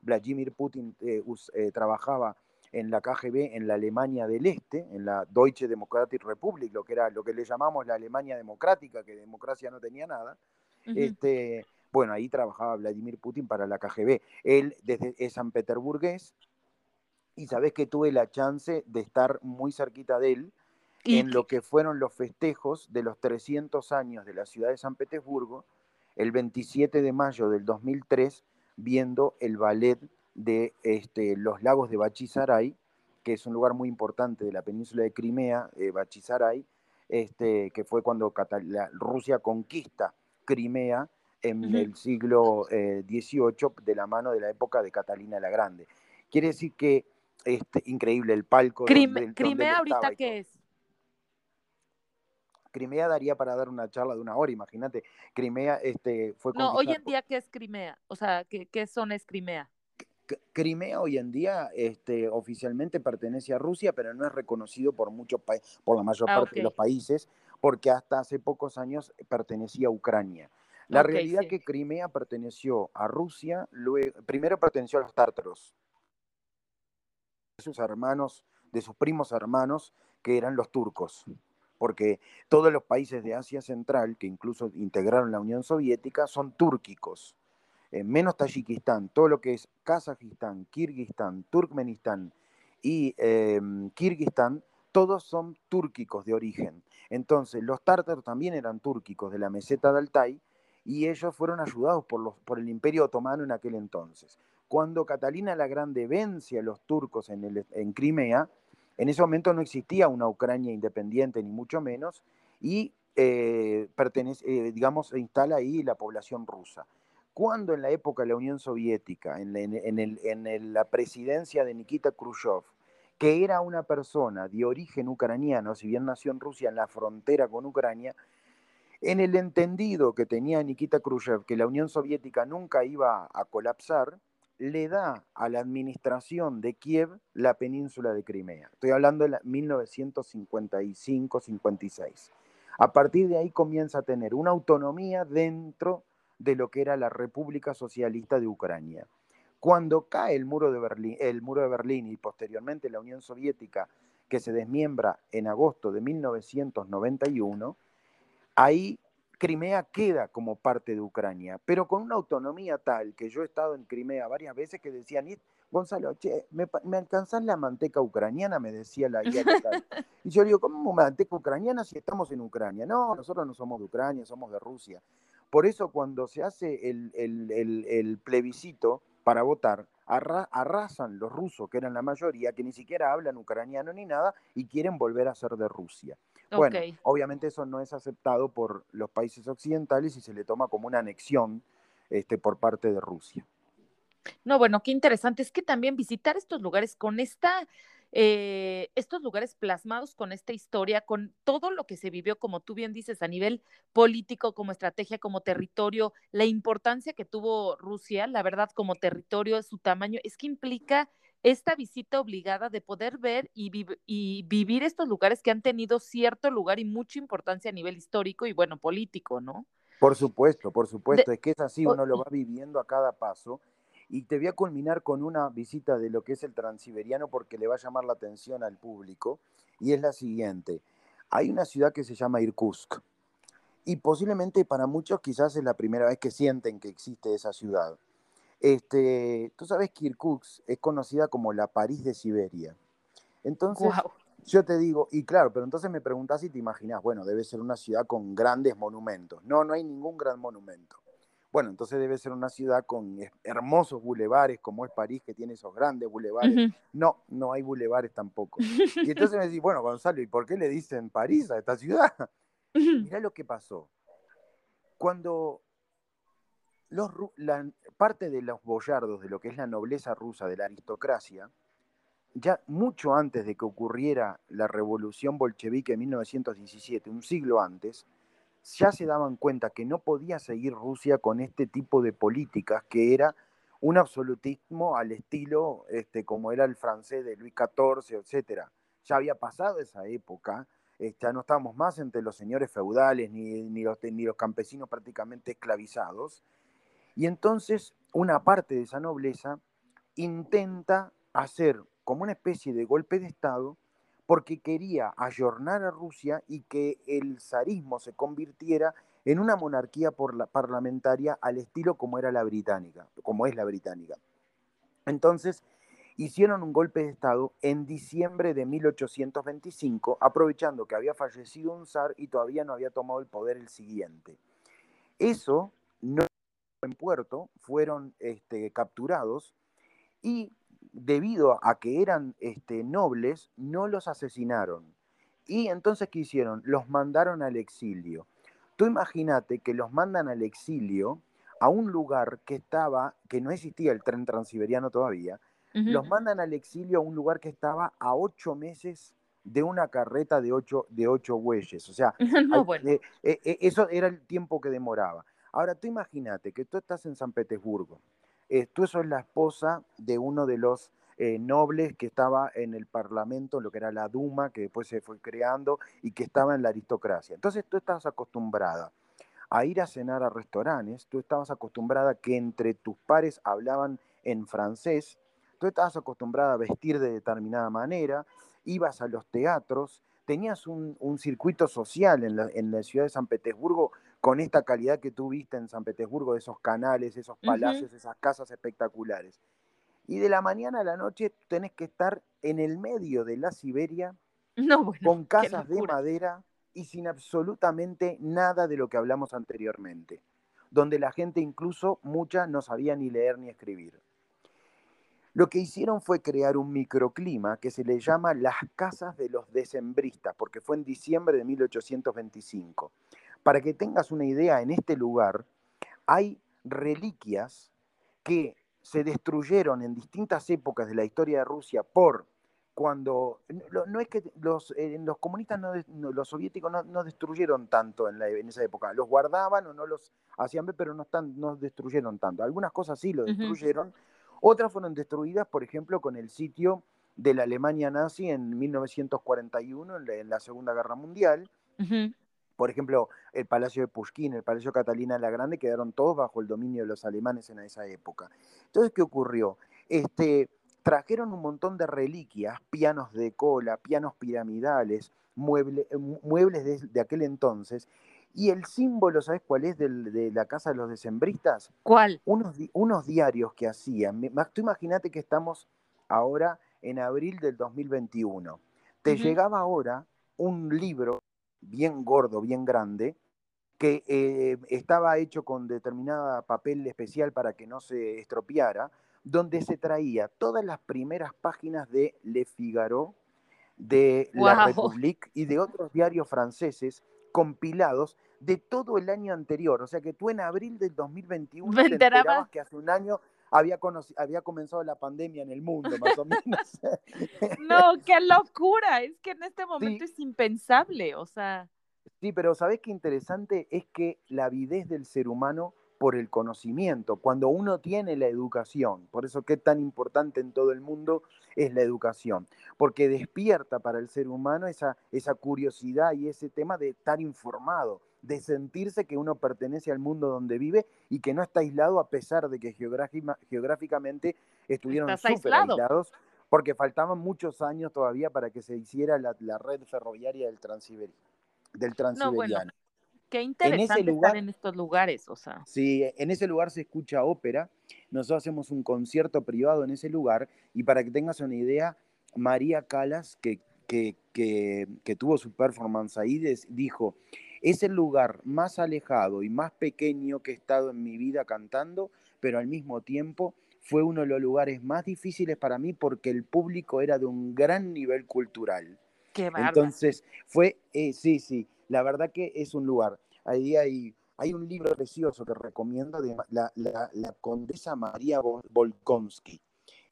Vladimir Putin, eh, eh, trabajaba en la KGB en la Alemania del Este, en la Deutsche Democratic Republic, lo que era lo que le llamamos la Alemania democrática, que democracia no tenía nada. este, bueno, ahí trabajaba Vladimir Putin para la KGB. Él desde es San Petersburgués y sabes que tuve la chance de estar muy cerquita de él en lo que fueron los festejos de los 300 años de la ciudad de San Petersburgo, el 27 de mayo del 2003, viendo el ballet de este, los lagos de Bachisaray, que es un lugar muy importante de la península de Crimea, eh, Bachisaray, este, que fue cuando Rusia conquista Crimea en el siglo XVIII eh, de la mano de la época de Catalina la Grande. Quiere decir que este, increíble el palco. ¿Crimea ahorita qué es? Crimea daría para dar una charla de una hora, imagínate. Crimea este, fue... No, hoy en día, ¿qué es Crimea? O sea, ¿qué, qué zona es Crimea? Crimea hoy en día este, oficialmente pertenece a Rusia, pero no es reconocido por muchos por la mayor ah, parte de los países, porque hasta hace pocos años pertenecía a Ucrania. La realidad es que Crimea perteneció a Rusia, luego, primero perteneció a los tártaros, de sus hermanos, de sus primos hermanos, que eran los turcos, porque todos los países de Asia Central, que incluso integraron la Unión Soviética, son túrquicos. Eh, menos Tayikistán, todo lo que es Kazajistán, Kirguistán, Turkmenistán y em, Kirguistán, todos son túrquicos de origen. Entonces, los tártaros también eran túrquicos de la meseta de Altai y ellos fueron ayudados por, los, por el Imperio Otomano en aquel entonces. Cuando Catalina la Grande vence a los turcos en, el, en Crimea, en ese momento no existía una Ucrania independiente, ni mucho menos, y eh, pertenece, eh, digamos, se instala ahí la población rusa cuando en la época de la Unión Soviética, en, la presidencia de Nikita Khrushchev, que era una persona de origen ucraniano, si bien nació en Rusia, en la frontera con Ucrania, en el entendido que tenía Nikita Khrushchev que la Unión Soviética nunca iba a colapsar, le da a la administración de Kiev la península de Crimea. Estoy hablando de 1955-56. A partir de ahí comienza a tener una autonomía dentro de lo que era la República Socialista de Ucrania. Cuando cae el muro de Berlín, el muro de Berlín y posteriormente la Unión Soviética, que se desmiembra en agosto de 1991, ahí Crimea queda como parte de Ucrania, pero con una autonomía tal que yo he estado en Crimea varias veces que decían, Gonzalo, ¿me, me alcanzás la manteca ucraniana? Me decía la guía. Y yo digo, ¿cómo manteca ucraniana si estamos en Ucrania? No, nosotros no somos de Ucrania, somos de Rusia. Por eso cuando se hace el, plebiscito para votar, arrasan los rusos, que eran la mayoría, que ni siquiera hablan ucraniano ni nada, y quieren volver a ser de Rusia. Bueno, obviamente eso no es aceptado por los países occidentales y se le toma como una anexión este, por parte de Rusia. No, bueno, qué interesante. Es que también visitar estos lugares con esta eh, estos lugares plasmados con esta historia, con todo lo que se vivió, como tú bien dices, a nivel político, como estrategia, como territorio, la importancia que tuvo Rusia, la verdad, como territorio, su tamaño, es que implica esta visita obligada de poder ver y, y vivir estos lugares que han tenido cierto lugar y mucha importancia a nivel histórico y, bueno, político, ¿no? Por supuesto, por supuesto, es que es así, uno lo va viviendo a cada paso y te voy a culminar con una visita de lo que es el transiberiano porque le va a llamar la atención al público. Y es la siguiente. Hay una ciudad que se llama Irkutsk. Y posiblemente para muchos quizás es la primera vez que sienten que existe esa ciudad. Este, Tú sabes que Irkutsk es conocida como la París de Siberia. Entonces, yo te digo, y claro, pero entonces me preguntas si te imaginas, bueno, debe ser una ciudad con grandes monumentos. No, no hay ningún gran monumento. Bueno, entonces debe ser una ciudad con hermosos bulevares, como es París, que tiene esos grandes bulevares. No, no hay bulevares tampoco. Y entonces me decís, bueno, Gonzalo, ¿y por qué le dicen París a esta ciudad? Mirá lo que pasó. Cuando los, la, parte de los boyardos, de lo que es la nobleza rusa, de la aristocracia, ya mucho antes de que ocurriera la revolución bolchevique en 1917, un siglo antes, ya se daban cuenta que no podía seguir Rusia con este tipo de políticas que era un absolutismo al estilo este, como era el francés de Luis XIV, etc. Ya había pasado esa época, este, ya no estábamos más entre los señores feudales ni, ni, los, ni los campesinos prácticamente esclavizados. Y entonces una parte de esa nobleza intenta hacer como una especie de golpe de Estado porque quería ayornar a Rusia y que el zarismo se convirtiera en una monarquía parlamentaria al estilo como era la británica, como es la británica. Entonces, hicieron un golpe de Estado en diciembre de 1825, aprovechando que había fallecido un zar y todavía no había tomado el poder el siguiente. Eso no en puerto, fueron este, capturados y debido a que eran este, nobles, no los asesinaron. Y entonces, ¿qué hicieron? Los mandaron al exilio. Tú imagínate que los mandan al exilio a un lugar que estaba, que no existía el tren transiberiano todavía, los mandan al exilio a un lugar que estaba a ocho meses de una carreta de ocho, de ocho bueyes. O sea, eh, eh, eh, eso era el tiempo que demoraba. Ahora, tú imagínate que tú estás en San Petersburgo, eh, tú sos la esposa de uno de los eh, nobles que estaba en el Parlamento, lo que era la Duma, que después se fue creando y que estaba en la aristocracia. Entonces tú estabas acostumbrada a ir a cenar a restaurantes, tú estabas acostumbrada que entre tus pares hablaban en francés, tú estabas acostumbrada a vestir de determinada manera, ibas a los teatros, tenías un, circuito social en la, ciudad de San Petersburgo con esta calidad que tú viste en San Petersburgo, de esos canales, esos palacios, esas casas espectaculares. Y de la mañana a la noche tenés que estar en el medio de la Siberia, con casas de madera y sin absolutamente nada de lo que hablamos anteriormente, donde la gente incluso mucha no sabía ni leer ni escribir. Lo que hicieron fue crear un microclima que se le llama las casas de los decembristas, porque fue en diciembre de 1825. Para que tengas una idea, en este lugar hay reliquias que se destruyeron en distintas épocas de la historia de Rusia por cuando no, es que los, eh, los comunistas, no, los soviéticos no, destruyeron tanto en, esa época, los guardaban o no los hacían ver, pero no, están, no destruyeron tanto. Algunas cosas sí lo destruyeron, otras fueron destruidas, por ejemplo, con el sitio de la Alemania nazi en 1941, en la, Segunda Guerra Mundial, por ejemplo, el Palacio de Pushkin, el Palacio Catalina la Grande, quedaron todos bajo el dominio de los alemanes en esa época. Entonces, ¿qué ocurrió? Este, trajeron un montón de reliquias, pianos de cola, pianos piramidales, muebles de, aquel entonces, y el símbolo, ¿sabes cuál es de la Casa de los Decembristas? ¿Cuál? Unos, unos diarios que hacían. Tú imagínate que estamos ahora en abril del 2021. Te llegaba ahora un libro bien gordo, bien grande, que eh, estaba hecho con determinada papel especial para que no se estropeara, donde se traía todas las primeras páginas de Le Figaro, de La République y de otros diarios franceses compilados de todo el año anterior. O sea que tú en abril del 2021 te enterabas que hace un año había, había comenzado la pandemia en el mundo, más o menos. no, qué locura. Es que en este momento es impensable. O sea. Sí, pero ¿sabes qué interesante? Es que la avidez del ser humano por el conocimiento, cuando uno tiene la educación, por eso qué tan importante en todo el mundo es la educación, porque despierta para el ser humano esa, esa curiosidad y ese tema de estar informado, de sentirse que uno pertenece al mundo donde vive y que no está aislado a pesar de que geográficamente estuvieron súper aislados, porque faltaban muchos años todavía para que se hiciera la, red ferroviaria del, del Transiberiano. Qué interesante estar en estos lugares, o sea. Sí, en ese lugar se escucha ópera. Nosotros hacemos un concierto privado en ese lugar y para que tengas una idea, María Calas, que, que, que, tuvo su performance ahí, dijo, es el lugar más alejado y más pequeño que he estado en mi vida cantando, pero al mismo tiempo fue uno de los lugares más difíciles para mí porque el público era de un gran nivel cultural. Qué Entonces, fue, eh, sí, sí, la verdad que es un lugar. Ahí hay, hay un libro precioso que recomiendo de la, la, condesa María Volkonsky.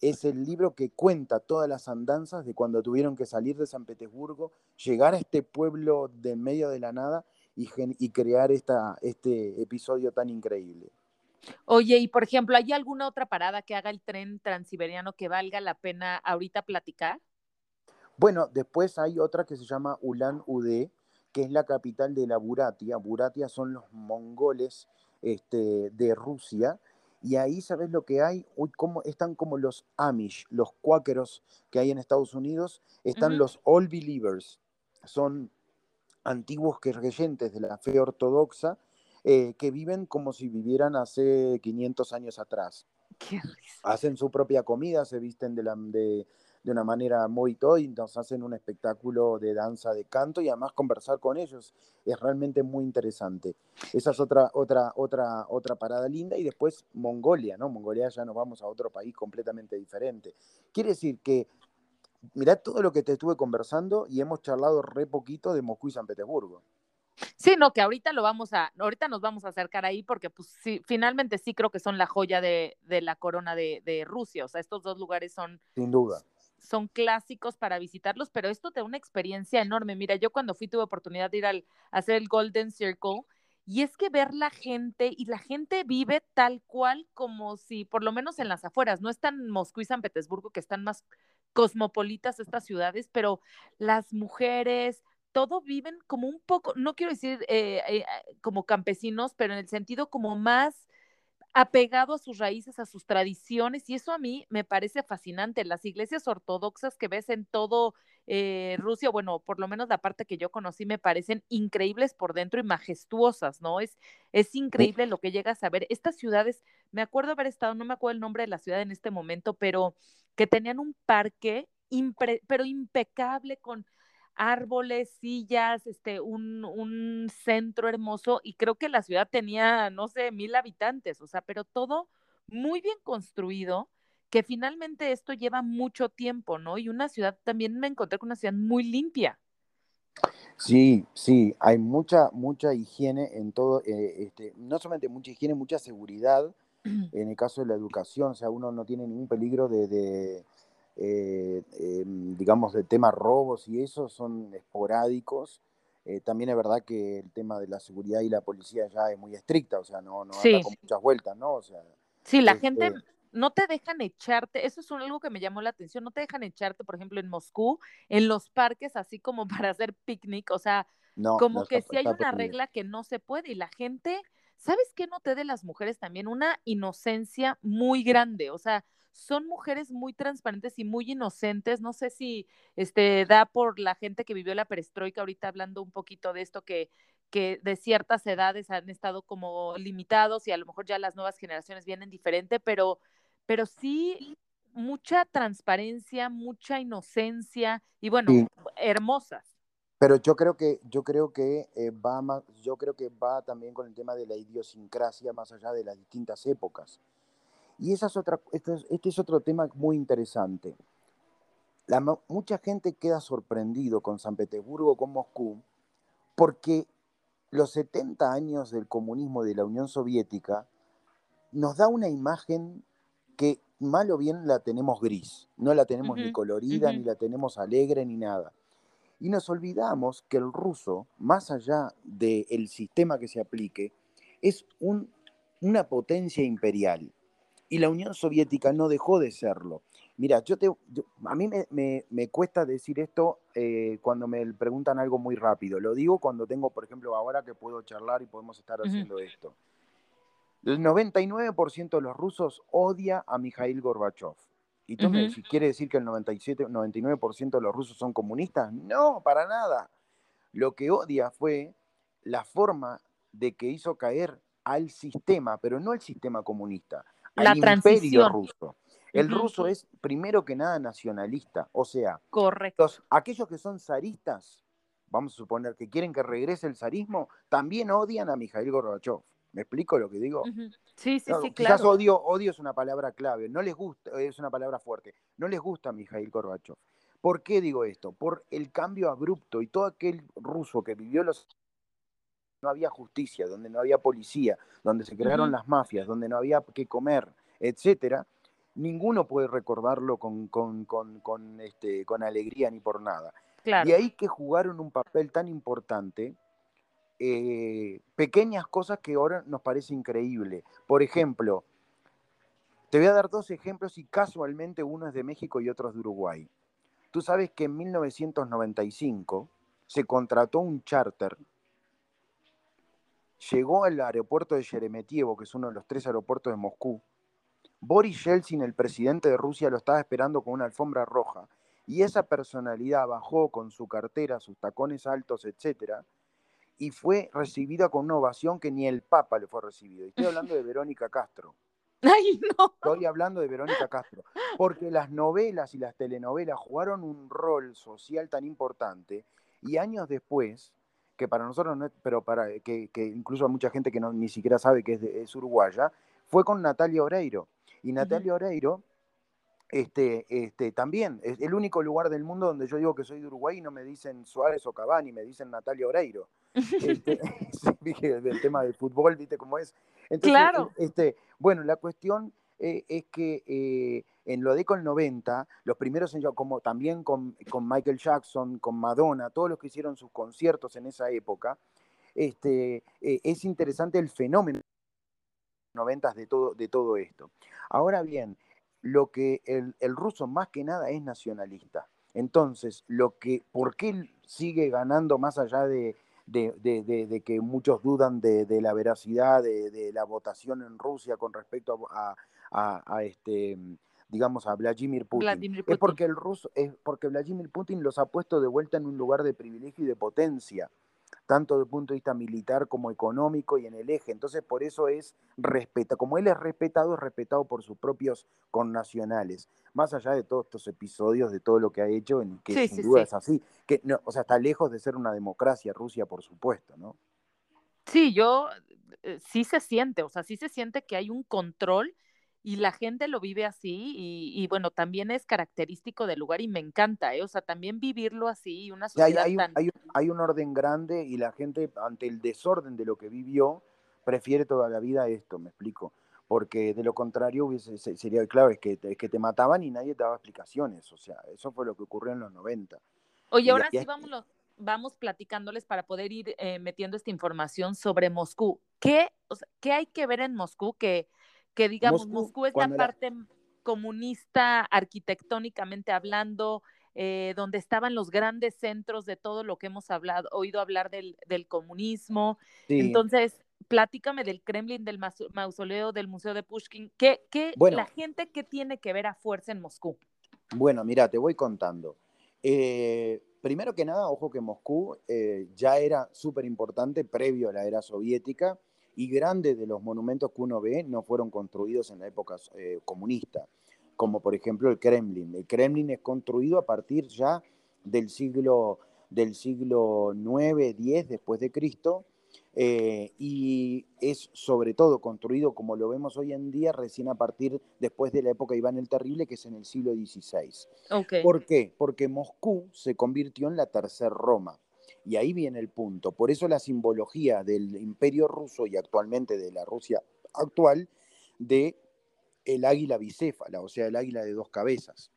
Es el libro que cuenta todas las andanzas de cuando tuvieron que salir de San Petersburgo, llegar a este pueblo de medio de la nada y, y crear esta, este episodio tan increíble. Oye, y por ejemplo, ¿hay alguna otra parada que haga el tren transiberiano que valga la pena ahorita platicar? Bueno, después hay otra que se llama Ulan Ude, que es la capital de la Buratia. Buratia son los mongoles este, de Rusia. Y ahí, ¿sabes lo que hay? Uy, cómo, están como los Amish, los cuáqueros que hay en Estados Unidos. Están los All Believers. Son antiguos creyentes de la fe ortodoxa eh, que viven como si vivieran hace 500 años atrás. Hacen su propia comida, se visten de, la, de, de una manera muy todo y nos hacen un espectáculo de danza, de canto y además conversar con ellos es realmente muy interesante. Esa es otra, otra, otra, otra parada linda y después Mongolia, ¿no? Mongolia ya nos vamos a otro país completamente diferente. Quiere decir que, mirá todo lo que te estuve conversando y hemos charlado re poquito de Moscú y San Petersburgo. Sí, no, que ahorita lo vamos a, ahorita nos vamos a acercar ahí porque pues sí, finalmente sí creo que son la joya de, de la corona de, de Rusia, o sea, estos dos lugares son... Sin duda son clásicos para visitarlos, pero esto te da una experiencia enorme. Mira, yo cuando fui tuve oportunidad de ir al, a hacer el Golden Circle y es que ver la gente y la gente vive tal cual como si, por lo menos en las afueras, no están Moscú y San Petersburgo, que están más cosmopolitas estas ciudades, pero las mujeres, todo viven como un poco, no quiero decir eh, eh, como campesinos, pero en el sentido como más apegado a sus raíces, a sus tradiciones, y eso a mí me parece fascinante. Las iglesias ortodoxas que ves en todo eh, Rusia, bueno, por lo menos la parte que yo conocí, me parecen increíbles por dentro y majestuosas, ¿no? Es, es increíble lo que llegas a ver. Estas ciudades, me acuerdo haber estado, no me acuerdo el nombre de la ciudad en este momento, pero que tenían un parque, pero impecable con árboles, sillas, este, un, un, centro hermoso y creo que la ciudad tenía, no sé, mil habitantes, o sea, pero todo muy bien construido, que finalmente esto lleva mucho tiempo, ¿no? Y una ciudad, también me encontré con una ciudad muy limpia. Sí, sí, hay mucha, mucha higiene en todo, eh, este, no solamente mucha higiene, mucha seguridad en el caso de la educación, o sea, uno no tiene ningún peligro de eh, em, digamos, de temas robos y eso son esporádicos. Eh, también es verdad que el tema de la seguridad y la policía ya es muy estricta, o sea, no, no anda con muchas vueltas, ¿no? O sea, sí, la gente este no te dejan echarte, eso es algo que me llamó la atención, no te dejan echarte, por ejemplo, en Moscú, en los parques, así como para hacer picnic, o sea, como que si hay una regla que no se puede y la gente, ¿sabes qué noté de las mujeres también? Una inocencia muy grande, o sea, son mujeres muy transparentes y muy inocentes. No sé si este da por la gente que vivió la perestroika, ahorita hablando un poquito de esto que, que de ciertas edades han estado como limitados y a lo mejor ya las nuevas generaciones vienen diferente, pero, pero sí mucha transparencia, mucha inocencia y bueno, hermosas. Pero yo creo que, yo creo que eh, va más, yo creo que va también con el tema de la idiosincrasia más allá de las distintas épocas. Y esa es otra, este, es, este es otro tema muy interesante. La, mucha gente queda sorprendido con San Petersburgo, con Moscú, porque los 70 años del comunismo de la Unión Soviética nos da una imagen que mal o bien la tenemos gris, no la tenemos ni colorida, ni la tenemos alegre, ni nada. Y nos olvidamos que el ruso, más allá del sistema que se aplique, es un, una potencia imperial. Y la Unión Soviética no dejó de serlo. Mira, yo te, a mí me, cuesta decir esto eh, cuando me preguntan algo muy rápido. Lo digo cuando tengo, por ejemplo, ahora que puedo charlar y podemos estar haciendo esto. El 99% de los rusos odia a Mikhail Gorbachev. ¿Y tú me quiere decir que el 97, 99% de los rusos son comunistas? No, para nada. Lo que odia fue la forma de que hizo caer al sistema, pero no al sistema comunista, al imperio ruso. El ruso es, primero que nada, nacionalista. O sea, aquellos que son zaristas, vamos a suponer que quieren que regrese el zarismo, también odian a Mikhail Gorbachev. ¿Me explico lo que digo? Sí, sí, sí, claro. Quizás odio, odio es una palabra clave, no les gusta, es una palabra fuerte, no les gusta a Mikhail Gorbachev. ¿Por qué digo esto? Por el cambio abrupto y todo aquel ruso que vivió los no había justicia, donde no había policía, donde se crearon las mafias, donde no había que comer, etcétera, ninguno puede recordarlo con, con, este, con alegría ni por nada. Y ahí que jugaron un papel tan importante, eh, pequeñas cosas que ahora nos parece increíble. Por ejemplo, te voy a dar dos ejemplos y casualmente uno es de México y otro es de Uruguay. Tú sabes que en 1995 se contrató un charter, llegó al aeropuerto de Sheremetyevo, que es uno de los tres aeropuertos de Moscú, Boris Yeltsin, el presidente de Rusia, lo estaba esperando con una alfombra roja. Y esa personalidad bajó con su cartera, sus tacones altos, etcétera, y fue recibida con una ovación que ni el Papa le fue recibido. estoy hablando de Verónica Castro. Ay, no. Estoy hablando de Verónica Castro. Porque las novelas y las telenovelas jugaron un rol social tan importante y años después, que para nosotros no es, pero para que, incluso hay mucha gente que no, ni siquiera sabe que es, es uruguaya, fue con Natalia Oreiro. Y Natalia Oreiro, este, este, también, es el único lugar del mundo donde yo digo que soy de Uruguay y no me dicen Suárez o Cavani, me dicen Natalia Oreiro. Este, el tema del fútbol, viste cómo es. Entonces, claro. este, bueno, la cuestión eh, es que eh, en lo de con 90, los primeros, como también con, con, Michael Jackson, con Madonna, todos los que hicieron sus conciertos en esa época, este, eh, es interesante el fenómeno noventas de todo, de todo esto. Ahora bien, lo que el, ruso más que nada es nacionalista. Entonces, lo que, ¿por qué sigue ganando más allá de, de, que muchos dudan de, la veracidad de, la votación en Rusia con respecto a, a, este digamos a Vladimir Putin. Vladimir Putin. Es porque el ruso, es porque Vladimir Putin los ha puesto de vuelta en un lugar de privilegio y de potencia tanto desde el punto de vista militar como económico y en el eje. Entonces, por eso es respeta, como él es respetado, es respetado por sus propios connacionales, más allá de todos estos episodios, de todo lo que ha hecho, en que sin duda es así, que no, o sea, está lejos de ser una democracia Rusia, por supuesto, ¿no? Sí, yo eh, sí se siente, o sea, sí se siente que hay un control y la gente lo vive así y, bueno, también es característico del lugar y me encanta, ¿eh? o sea, también vivirlo así, una sociedad hay, hay, un, orden grande y la gente ante el desorden de lo que vivió prefiere toda la vida esto, me explico, porque de lo contrario hubiese, sería claro, es que, es que te mataban y nadie te daba explicaciones, o sea, eso fue lo que ocurrió en los 90. Oye, ahora sí vamos, vamos platicándoles para poder ir eh, metiendo esta información sobre Moscú. ¿Qué, ¿Qué hay que ver en Moscú que que digamos, Moscú, es la parte comunista arquitectónicamente hablando, eh, donde estaban los grandes centros de todo lo que hemos hablado, oído hablar del, comunismo. Entonces, platícame del Kremlin, del mausoleo, del Museo de Pushkin. ¿Qué, qué la gente qué tiene que ver a fuerza en Moscú? Bueno, mira, te voy contando. Eh, primero que nada, ojo que Moscú eh, ya era súper importante previo a la era soviética y grandes de los monumentos que uno ve no fueron construidos en la época eh, comunista, como por ejemplo el Kremlin. El Kremlin es construido a partir ya del siglo del siglo 9, 10 después de Cristo, eh, y es sobre todo construido como lo vemos hoy en día, recién a partir después de la época de Iván el Terrible, que es en el siglo XVI. ¿Por qué? Porque Moscú se convirtió en la tercera Roma. Y ahí viene el punto. Por eso la simbología del imperio ruso y actualmente de la Rusia actual de el águila bicéfala, o sea, el águila de dos cabezas.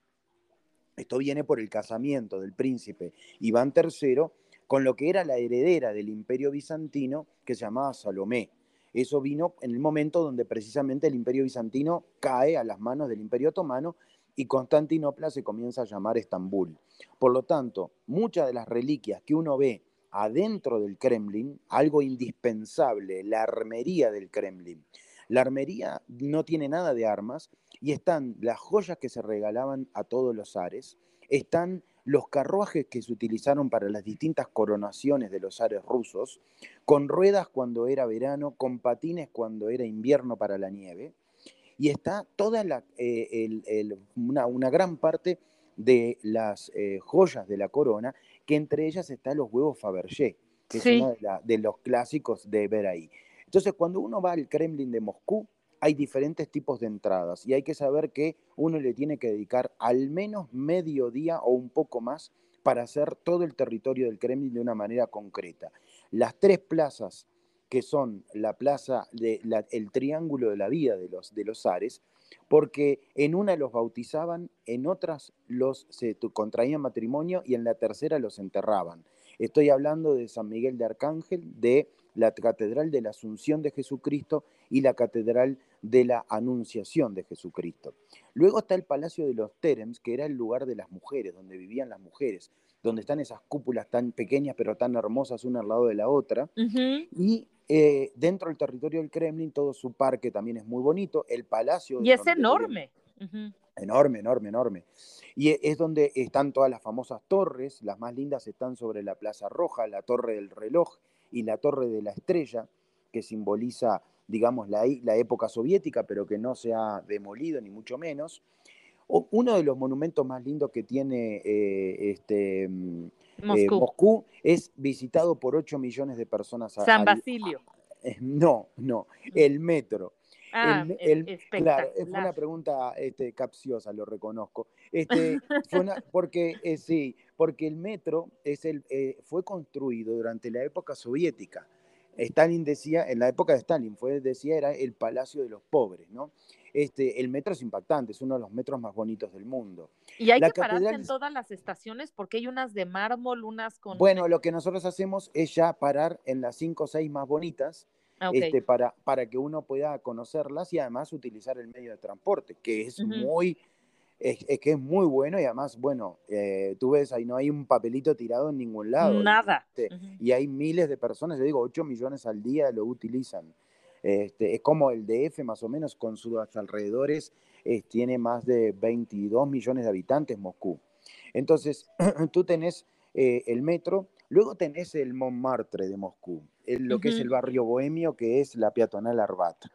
Esto viene por el casamiento del príncipe Iván III con lo que era la heredera del imperio bizantino que se llamaba Salomé. Eso vino en el momento donde precisamente el imperio bizantino cae a las manos del imperio otomano y Constantinopla se comienza a llamar Estambul. Por lo tanto, muchas de las reliquias que uno ve adentro del Kremlin, algo indispensable, la armería del Kremlin. La armería no tiene nada de armas y están las joyas que se regalaban a todos los zares, están los carruajes que se utilizaron para las distintas coronaciones de los zares rusos, con ruedas cuando era verano, con patines cuando era invierno para la nieve, y está toda la, eh, una, gran parte de las eh, joyas de la corona, que entre ellas están los huevos Fabergé, que es uno de, los clásicos de ver ahí. Entonces, cuando uno va al Kremlin de Moscú, hay diferentes tipos de entradas y hay que saber que uno le tiene que dedicar al menos medio día o un poco más para hacer todo el territorio del Kremlin de una manera concreta. Las tres plazas que son la plaza, de, el triángulo de la vida de los, de los Ares, porque en una los bautizaban, en otras los se contraían matrimonio y en la tercera los enterraban. Estoy hablando de San Miguel de Arcángel, de la Catedral de la Asunción de Jesucristo y la Catedral de la Anunciación de Jesucristo. Luego está el Palacio de los Terems, que era el lugar de las mujeres, donde vivían las mujeres, donde están esas cúpulas tan pequeñas pero tan hermosas una al lado de la otra. Y eh, dentro del territorio del Kremlin, todo su parque también es muy bonito. El palacio. Y es enorme. Enorme, enorme, enorme. Y e, es donde están todas las famosas torres. Las más lindas están sobre la Plaza Roja, la Torre del Reloj y la Torre de la Estrella, que simboliza, digamos, la, la época soviética, pero que no se ha demolido, ni mucho menos. Uno de los monumentos más lindos que tiene eh, este, mm, eh, Moscú. es visitado por 8 millones de personas. San Basilio. Eh, no, no, el metro. Ah, el, claro, fue una pregunta este, capciosa, lo reconozco. Este, porque sí, porque el metro es el, fue construido durante la época soviética. Stalin decía, en la época de Stalin, fue, decía, era el palacio de los pobres, ¿no? Este, el metro es impactante, es uno de los metros más bonitos del mundo. Y hay que pararse en todas las estaciones porque hay unas de mármol, unas con... Bueno, lo que nosotros hacemos es ya parar en las cinco o seis más bonitas ah, este, para, para que uno pueda conocerlas y además utilizar el medio de transporte, que es muy... Es, que es muy bueno y además, bueno, eh, tú ves, ahí no hay un papelito tirado en ningún lado. Nada. Este, y hay miles de personas, yo digo, 8 millones al día lo utilizan. Este, es como el DF más o menos con sus alrededores, tiene más de 22 millones de habitantes Moscú. Entonces, tú tenés eh, el metro, luego tenés el Montmartre de Moscú, lo que es el barrio bohemio, que es la peatonal Arbat.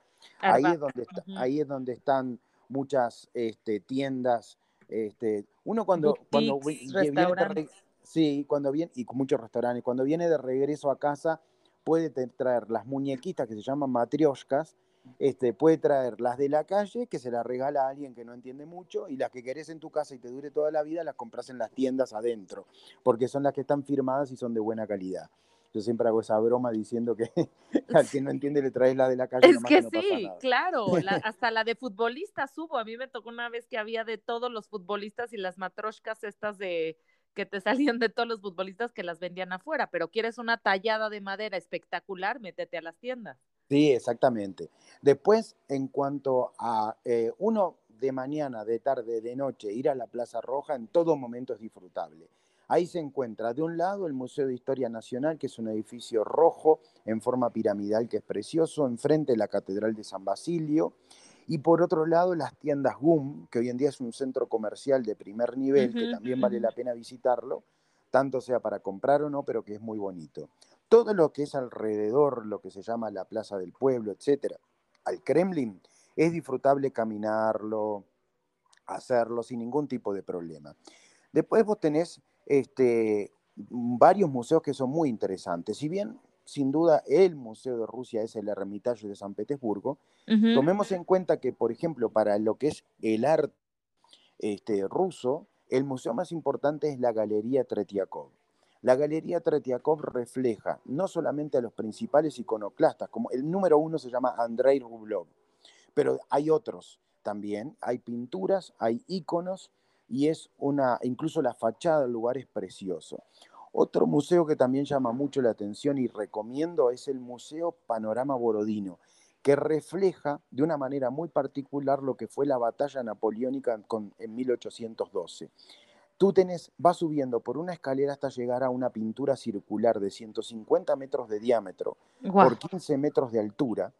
Ahí, es donde ahí es donde están muchas este, tiendas. Este, uno cuando, cuando viene sí, cuando viene, y con muchos restaurantes, cuando viene de regreso a casa, puede traer las muñequitas que se llaman matrioscas, este, puede traer las de la calle, que se las regala a alguien que no entiende mucho, y las que querés en tu casa y te dure toda la vida, las compras en las tiendas adentro, porque son las que están firmadas y son de buena calidad. Yo siempre hago esa broma diciendo que al que no entiende le traes la de la calle. Es que, sí, claro, hasta la de futbolistas hubo. A mí me tocó una vez que había de todos los futbolistas y las matroshkas estas de, que te salían de todos los futbolistas que las vendían afuera, pero quieres una tallada de madera espectacular, métete a las tiendas. Sí, exactamente. Después, en cuanto a eh, uno de mañana, de tarde, de noche, ir a la Plaza Roja, en todo momento es disfrutable. Ahí se encuentra de un lado el Museo de Historia Nacional, que es un edificio rojo en forma piramidal que es precioso, enfrente la Catedral de San Basilio, y por otro lado, las tiendas GUM, que hoy en día es un centro comercial de primer nivel, que también vale la pena visitarlo, tanto sea para comprar o no, pero que es muy bonito. Todo lo que es alrededor, lo que se llama la Plaza del Pueblo, etcétera, al Kremlin, es disfrutable caminarlo, hacerlo sin ningún tipo de problema. Después vos tenés este, varios museos que son muy interesantes. Si bien, sin duda, el Museo de Rusia es el Ermitaño de San Petersburgo, tomemos en cuenta que, por ejemplo, para lo que es el arte este, ruso, el museo más importante es la Galería Tretiakov. La Galería Tretiakov refleja no solamente a los principales iconoclastas, como el número uno se llama Andrei Rublov, pero hay otros también, hay pinturas, hay iconos y es una, incluso la fachada del lugar es precioso. Otro museo que también llama mucho la atención y recomiendo es el Museo Panorama Borodino, que refleja de una manera muy particular lo que fue la batalla napoleónica en 1812. Tú tenés, vas subiendo por una escalera hasta llegar a una pintura circular de 150 metros de diámetro por 15 metros de altura.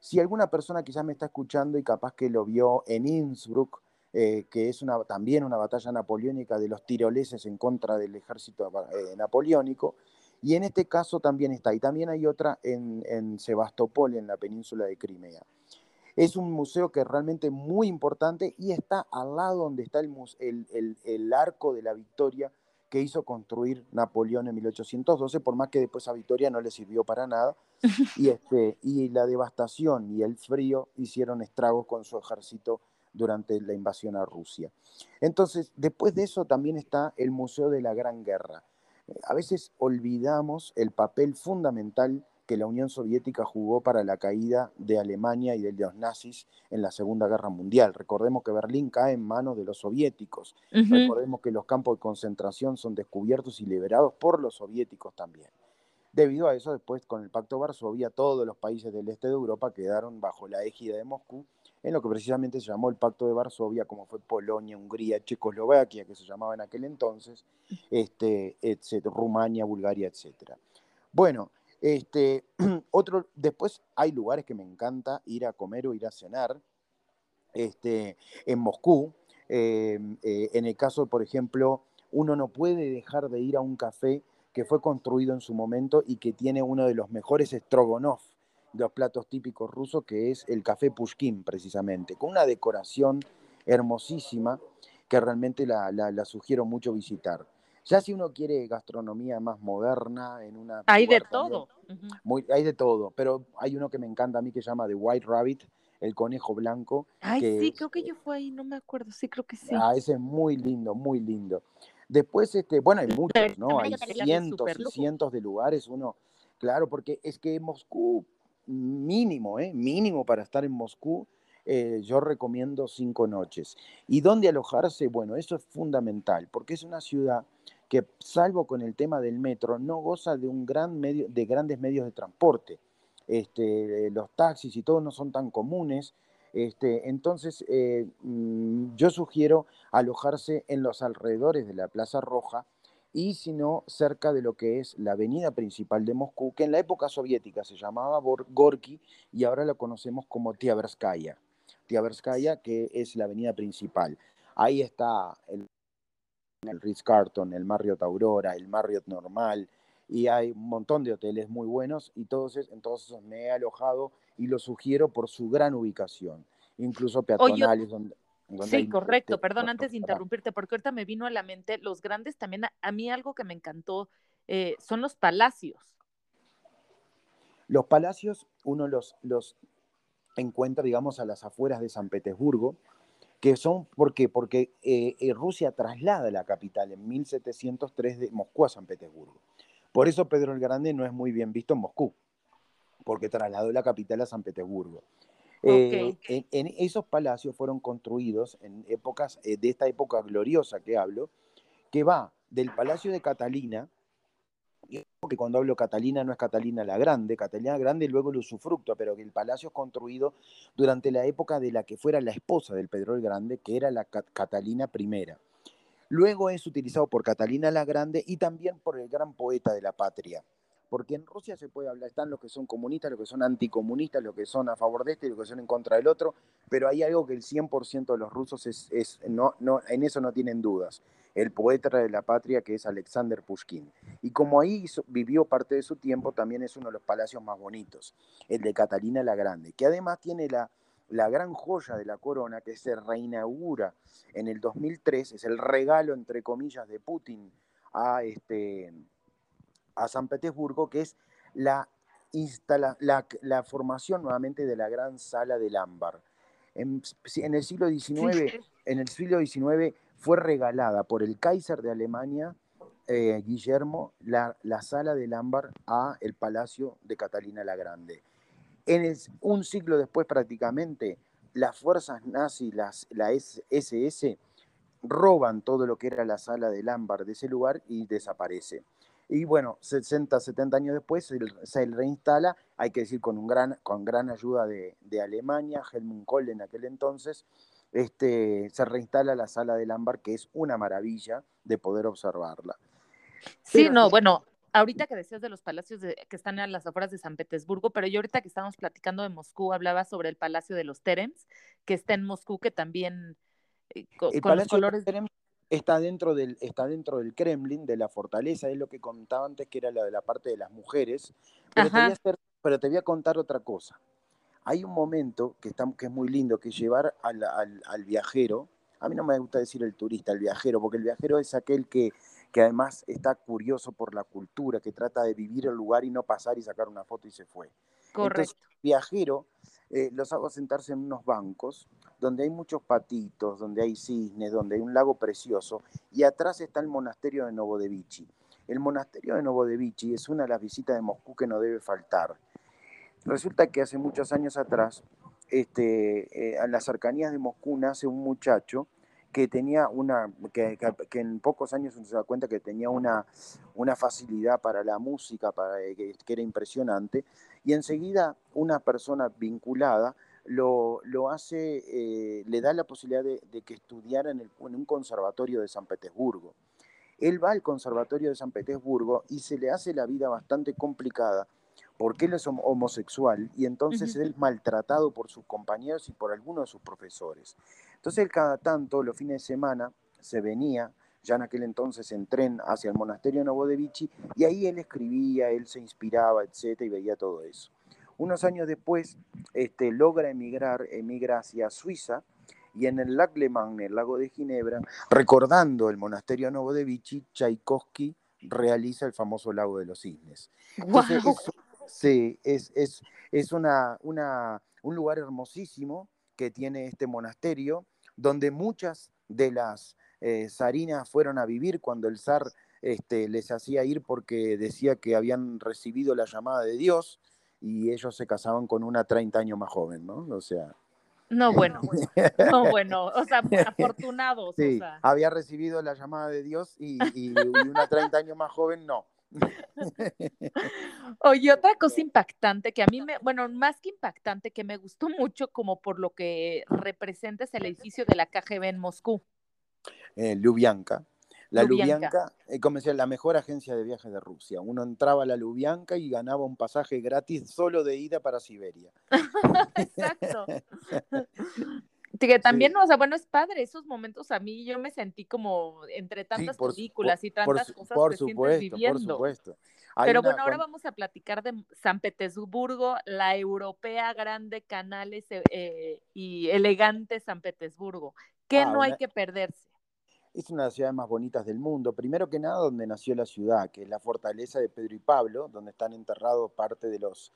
Si alguna persona quizás me está escuchando y capaz que lo vio en Innsbruck, eh, que es una, también una batalla napoleónica de los tiroleses en contra del ejército eh, napoleónico, y en este caso también está, y también hay otra en, en Sebastopol, en la península de Crimea. Es un museo que es realmente muy importante y está al lado donde está el, el, el, arco de la victoria que hizo construir Napoleón en 1812, por más que después a Victoria no le sirvió para nada. Y, este, y la devastación y el frío hicieron estragos con su ejército durante la invasión a Rusia. Entonces, después de eso también está el Museo de la Gran Guerra. A veces olvidamos el papel fundamental que la Unión Soviética jugó para la caída de Alemania y de los nazis en la Segunda Guerra Mundial. Recordemos que Berlín cae en manos de los soviéticos. Recordemos que los campos de concentración son descubiertos y liberados por los soviéticos también. Debido a eso, después con el Pacto Varsovia, todos los países del este de Europa quedaron bajo la égida de Moscú, en lo que precisamente se llamó el Pacto de Varsovia, como fue Polonia, Hungría, Checoslovaquia, que se llamaba en aquel entonces, este, Rumania, Bulgaria, etc. Bueno, este, otro, después hay lugares que me encanta ir a comer o ir a cenar. Este, en Moscú, em, eh, en el caso, por ejemplo, uno no puede dejar de ir a un café que fue construido en su momento y que tiene uno de los mejores strogonov de los platos típicos rusos, que es el café Pushkin, precisamente, con una decoración hermosísima que realmente la, la sugiero mucho visitar. Ya si uno quiere gastronomía más moderna, en una... Hay de todo. muy, hay de todo, pero hay uno que me encanta a mí que se llama The White Rabbit, el conejo blanco. Ay, sí, creo que yo fui ahí, no me acuerdo, sí, creo que sí. Ah, ese es muy lindo, muy lindo. Después, este, bueno, hay muchos, ¿no? Hay cientos y cientos de lugares, uno, claro, porque es que Moscú, mínimo, ¿eh? Mínimo para estar en Moscú, eh, yo recomiendo cinco noches. ¿Y dónde alojarse? Bueno, eso es fundamental, porque es una ciudad que, salvo con el tema del metro, no goza de un gran medio, de grandes medios de transporte. Este, los taxis y todo no son tan comunes. Este, entonces, eh, mm, yo sugiero alojarse en los alrededores de la Plaza Roja y si no, cerca de lo que es la avenida principal de Moscú, que en la época soviética se llamaba Gorky y ahora la conocemos como Tiaverskaya. Tiaverskaya, que es la avenida principal. Ahí está el, el Ritz-Carlton, el Marriott Aurora, el Marriott Normal, y hay un montón de hoteles muy buenos y todos, entonces me he alojado y lo sugiero por su gran ubicación, incluso peatonales donde, Sí, correcto, perdón, antes de interrumpirte, porque ahorita me vino a la mente los grandes también, a, mí algo que me encantó eh, son los palacios. Los palacios uno los, los encuentra, digamos, a las afueras de San Petersburgo, que son, ¿por qué? Porque eh, eh, Rusia traslada la capital en 1703 de Moscú a San Petersburgo. Por eso Pedro el Grande no es muy bien visto en Moscú, porque trasladó la capital a San Petersburgo. Eh, en, esos palacios fueron construidos en épocas, de esta época gloriosa que hablo, que va del Palacio de Catalina, que cuando hablo Catalina no es Catalina la Grande, Catalina la Grande luego el usufructo, pero que el palacio es construido durante la época de la que fuera la esposa del Pedro el Grande, que era la Catalina I. Luego es utilizado por Catalina la Grande y también por el gran poeta de la patria, porque en Rusia se puede hablar, están los que son comunistas, los que son anticomunistas, los que son a favor de este y los que son en contra del otro, pero hay algo que el 100% de los rusos es, no, no, en eso no tienen dudas, el poeta de la patria que es Alexander Pushkin. Y como ahí vivió parte de su tiempo, también es uno de los palacios más bonitos, el de Catalina la Grande, que además tiene la, la gran joya de la corona que se reinaugura en el 2003, es el regalo, entre comillas, de Putin a, este, a San Petersburgo, que es la, la, la, formación nuevamente de la gran sala del ámbar. En, el siglo XIX, en el siglo XIX fue regalada por el Kaiser de Alemania, eh, Guillermo, la, sala del ámbar a el Palacio de Catalina la Grande. En un siglo después prácticamente, las fuerzas nazis, las, la SS, roban todo lo que era la sala del ámbar de ese lugar y desaparece. Y bueno, 60, 70 años después se, reinstala, hay que decir con, un gran, con gran ayuda de, Alemania, Helmut Kohl en aquel entonces, este, se reinstala la sala del ámbar, que es una maravilla de poder observarla. Sí, no, bueno, ahorita que decías de los palacios que están a las afueras de San Petersburgo, pero yo ahorita que estábamos platicando de Moscú, hablaba sobre el Palacio de los Terems, que está en Moscú, que también eh, con, el los colores... De está dentro, del, está dentro del Kremlin, de la fortaleza, es lo que contaba antes, que era la de la parte de las mujeres. Pero, te voy, a contar otra cosa. Hay un momento que, está, que es muy lindo, que llevar al, al, viajero, a mí no me gusta decir el turista, el viajero, porque el viajero es aquel que, que además está curioso por la cultura, que trata de vivir el lugar y no pasar y sacar una foto y se fue. Correcto. Entonces, viajero eh, los hago sentarse en unos bancos donde hay muchos patitos, donde hay cisnes, donde hay un lago precioso, y atrás está el monasterio de Novodevichi. El monasterio de Novodevichi es una de las visitas de Moscú que no debe faltar. Resulta que hace muchos años atrás, este, eh, las cercanías de Moscú nace un muchacho que tenía una, que, en pocos años se da cuenta que tenía una, una facilidad para la música, para, eh, que, era impresionante, y enseguida una persona vinculada lo, hace, eh, le da la posibilidad de, que estudiara en, un conservatorio de San Petersburgo. Él va al conservatorio de San Petersburgo y se le hace la vida bastante complicada porque él es homosexual y entonces él es maltratado por sus compañeros y por algunos de sus profesores. Entonces él cada tanto, los fines de semana, se venía, ya en aquel entonces en tren hacia el monasterio Novodevichi, y ahí él escribía, él se inspiraba, etcétera, y veía todo eso. Unos años después este, logra emigrar, emigra hacia Suiza y en el Lac Le Mans, el lago de Ginebra, recordando el monasterio Novo de Vichy, Tchaikovsky realiza el famoso lago de los cisnes. Sí, es, es, una, un lugar hermosísimo que tiene este monasterio, donde muchas de las eh, zarinas fueron a vivir cuando el zar este, les hacía ir porque decía que habían recibido la llamada de Dios y ellos se casaban con una 30 años más joven, ¿no? O sea... No, bueno, no, bueno, o sea, afortunados. Sí, había recibido la llamada de Dios y, una 30 años más joven, no. Oye, otra cosa impactante que a mí me, bueno, más que impactante, que me gustó mucho como por lo que representa es el edificio de la KGB en Moscú. Eh, Lubyanka. La Lubyanka, eh, como decía, la mejor agencia de viajes de Rusia. Uno entraba a la Lubyanka y ganaba un pasaje gratis solo de ida para Siberia. Exacto. que también, o sea, bueno, es padre esos momentos. A mí yo me sentí como entre tantas películas y tantas cosas por que supuesto, viviendo. Por supuesto. Pero bueno, ahora vamos a platicar de San Petersburgo, la europea grande, canales eh, y elegante San Petersburgo. ¿Qué ah, no hay que perderse? es una de las ciudades más bonitas del mundo. Primero que nada, donde nació la ciudad, que es la fortaleza de Pedro y Pablo, donde están enterrados parte de los,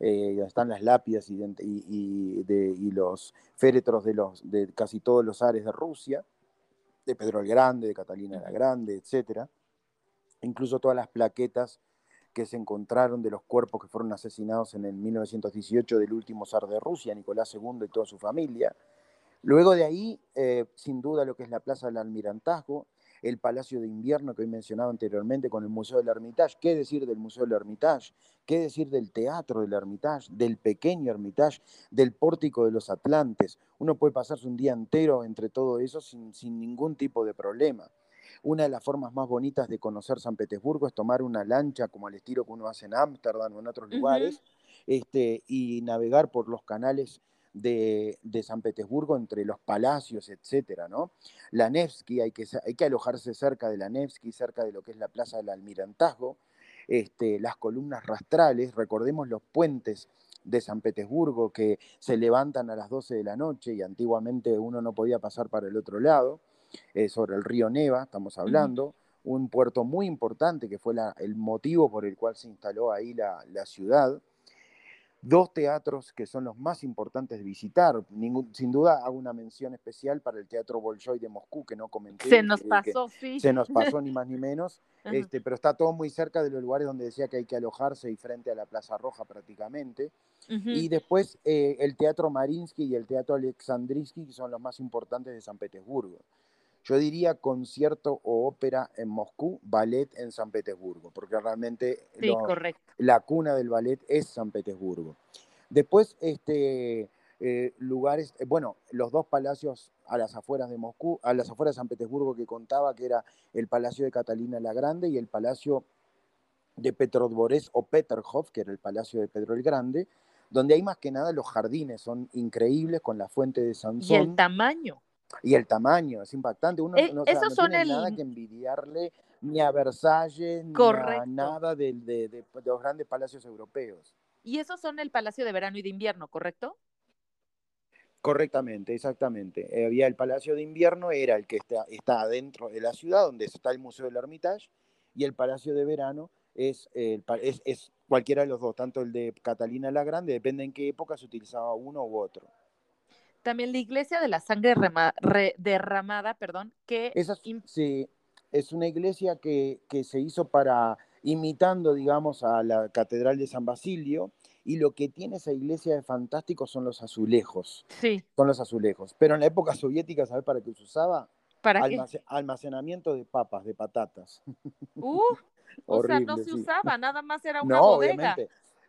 eh, están las lápidas y, y, los féretros de, los, de casi todos los ares de Rusia, de Pedro el Grande, de Catalina la Grande, etc. Incluso todas las plaquetas que se encontraron de los cuerpos que fueron asesinados en el 1918 del último zar de Rusia, Nicolás II y toda su familia. Luego de ahí, eh, sin duda, lo que es la Plaza del Almirantazgo, el Palacio de Invierno que hoy mencionaba anteriormente con el Museo del Hermitage. ¿Qué decir del Museo del Hermitage? ¿Qué decir del Teatro del Hermitage, del pequeño Hermitage, del Pórtico de los Atlantes? Uno puede pasarse un día entero entre todo eso sin, ningún tipo de problema. Una de las formas más bonitas de conocer San Petersburgo es tomar una lancha como el estilo que uno hace en Ámsterdam o en otros lugares este, y navegar por los canales de, San Petersburgo entre los palacios, etcétera, ¿no? La Nevsky, hay que, hay que alojarse cerca de la Nevsky, cerca de lo que es la Plaza del Almirantazgo, este, las columnas rastrales, recordemos los puentes de San Petersburgo que se levantan a las 12 de la noche y antiguamente uno no podía pasar para el otro lado, eh, sobre el río Neva, estamos hablando, un puerto muy importante que fue el motivo por el cual se instaló ahí la, la ciudad dos teatros que son los más importantes de visitar. sin duda hago una mención especial para el Teatro Bolshoi de Moscú, que no comenté. Se nos pasó, sí. Se nos pasó ni más ni menos, este, pero está todo muy cerca de los lugares donde decía que hay que alojarse y frente a la Plaza Roja prácticamente. Y después eh, el Teatro Marinsky y el Teatro Alexandrinsky, que son los más importantes de San Petersburgo. Yo diría concierto o ópera en Moscú, ballet en San Petersburgo, porque realmente la cuna del ballet es San Petersburgo. Después, este, eh, lugares, eh, bueno, los dos palacios a las afueras de Moscú, a las afueras de San Petersburgo que contaba, que era el Palacio de Catalina la Grande y el Palacio de Petrodvorets o Peterhof, que era el Palacio de Pedro el Grande, donde hay más que nada los jardines, son increíbles con la fuente de Sansón. Y el tamaño. Y el tamaño es impactante. Uno eh, no, tiene nada que envidiarle ni a Versalles ni a nada de, los grandes palacios europeos. Y esos son el Palacio de Verano y de Invierno, ¿correcto? Correctamente, exactamente. Eh, había el Palacio de Invierno, era el que está, está adentro de la ciudad, donde está el Museo del Hermitage, y el Palacio de Verano es, es, es cualquiera de los dos, tanto el de Catalina la Grande, depende en qué época se utilizaba uno u otro. También la iglesia de la sangre derramada, perdón, que... sí, es una iglesia que, se hizo para, imitando, digamos, a la Catedral de San Basilio, y lo que tiene esa iglesia de fantástico son los azulejos. Sí. Son los azulejos. Pero en la época soviética, ¿sabes para qué se usaba? ¿Para Almacenamiento de papas, de patatas. Uh, o sea, no se usaba, nada más era una no, Obviamente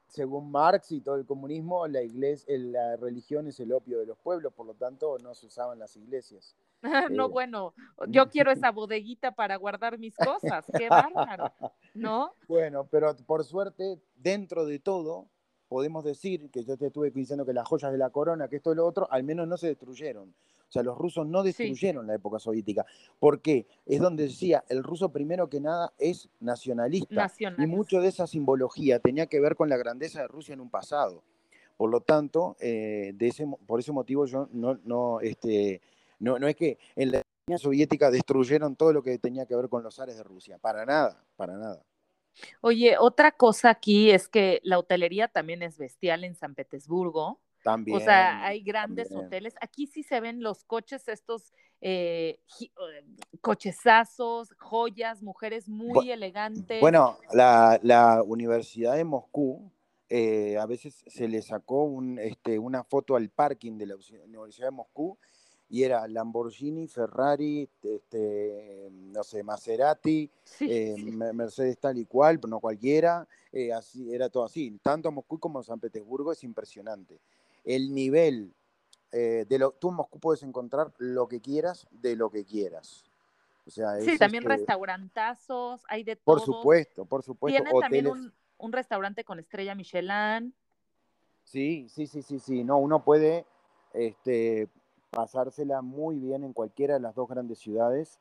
según Marx y todo el comunismo, la, iglesia, la religión es el opio de los pueblos, por lo tanto no se usaban las iglesias. no, eh, bueno, yo quiero esa bodeguita para guardar mis cosas, qué bárbaro, ¿no? Bueno, pero por suerte, dentro de todo, podemos decir que yo te estuve diciendo que las joyas de la corona, que esto y lo otro, al menos no se destruyeron. O sea, los rusos no destruyeron la época soviética. ¿Por qué? Es donde decía, el ruso primero que nada es nacionalista. Y mucho de esa simbología tenía que ver con la grandeza de Rusia en un pasado. Por lo tanto, eh, de ese, por ese motivo yo no, no, este, no, no es que en la Unión Soviética destruyeron todo lo que tenía que ver con los ares de Rusia. Para nada, para nada. Oye, otra cosa aquí es que la hotelería también es bestial en San Petersburgo. También. O sea, hay grandes hoteles. Aquí sí se ven los coches, estos eh, eh, cochezazos, joyas, mujeres muy elegantes. Bueno, la, Universidad de Moscú eh, a veces se le sacó un, este, una foto al parking de la Universidad de Moscú y era Lamborghini, Ferrari, este, no sé, Maserati, Mercedes tal y cual, no cualquiera, así, era todo así. Tanto Moscú como San Petersburgo es impresionante el nivel eh, de lo, tú en Moscú puedes encontrar lo que quieras de lo que quieras. O sea, sí, también restaurantazos, hay de todo. Por supuesto, por supuesto. Tienen también un, restaurante con estrella Michelin. Sí, sí, sí, sí, sí. No, uno puede este, pasársela muy bien en cualquiera de las dos grandes ciudades.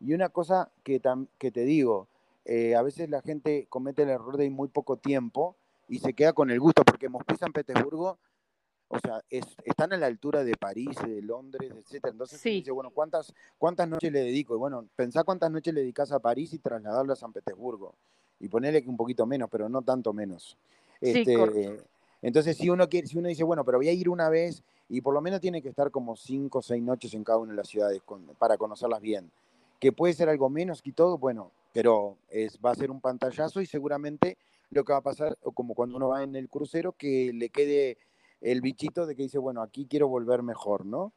Y una cosa que, que te digo, eh, a veces la gente comete el error de ir muy poco tiempo y se queda con el gusto, porque Moscú y San Petersburgo o sea, están a la altura de París, de Londres, etcétera. Entonces dice, bueno, ¿cuántas, ¿cuántas noches le dedico? Y bueno, pensá cuántas noches le dedicas a París y trasladarlo a San Petersburgo. Y ponerle que un poquito menos, pero no tanto menos. Este, entonces, si uno quiere, si uno dice, bueno, pero voy a ir una vez, y por lo menos tiene que estar como cinco o seis noches en cada una de las ciudades para conocerlas bien. Que puede ser algo menos que todo, bueno, pero es, va a ser un pantallazo y seguramente lo que va a pasar, como cuando uno va en el crucero, que le quede el bichito de que dice, bueno, aquí quiero volver mejor, ¿no?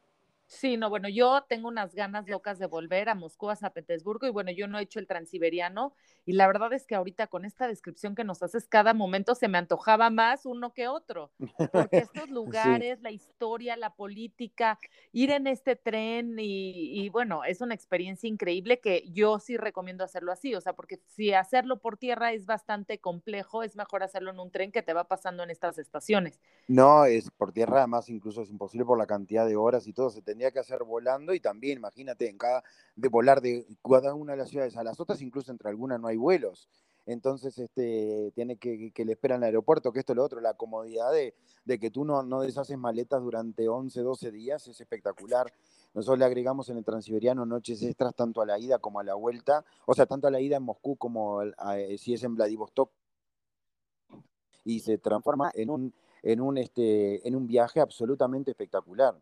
Sí, no, bueno, yo tengo unas ganas locas de volver a Moscú, a San Petersburgo, y bueno, yo no he hecho el transiberiano, y la verdad es que ahorita con esta descripción que nos haces cada momento se me antojaba más uno que otro, porque estos lugares, la historia, la política, ir en este tren, y, bueno, es una experiencia increíble que yo sí recomiendo hacerlo así, o sea, porque si hacerlo por tierra es bastante complejo, es mejor hacerlo en un tren que te va pasando en estas estaciones. No, es por tierra, además incluso es imposible por la cantidad de horas y todo, se tendría que hacer volando y también, imagínate, en cada, de volar de cada una de las ciudades a las otras, incluso entre algunas no hay vuelos. entonces este, tiene que, que le esperan en el aeropuerto, que esto es lo otro, la comodidad de, de que tú no, no deshaces maletas durante 11, 12 días, es espectacular. Nosotros le agregamos en el Transiberiano noches extras tanto a la ida como a la vuelta, o sea, tanto a la ida en Moscú como eh, si es en Vladivostok, y se transforma en un, en un, este, en un viaje absolutamente espectacular.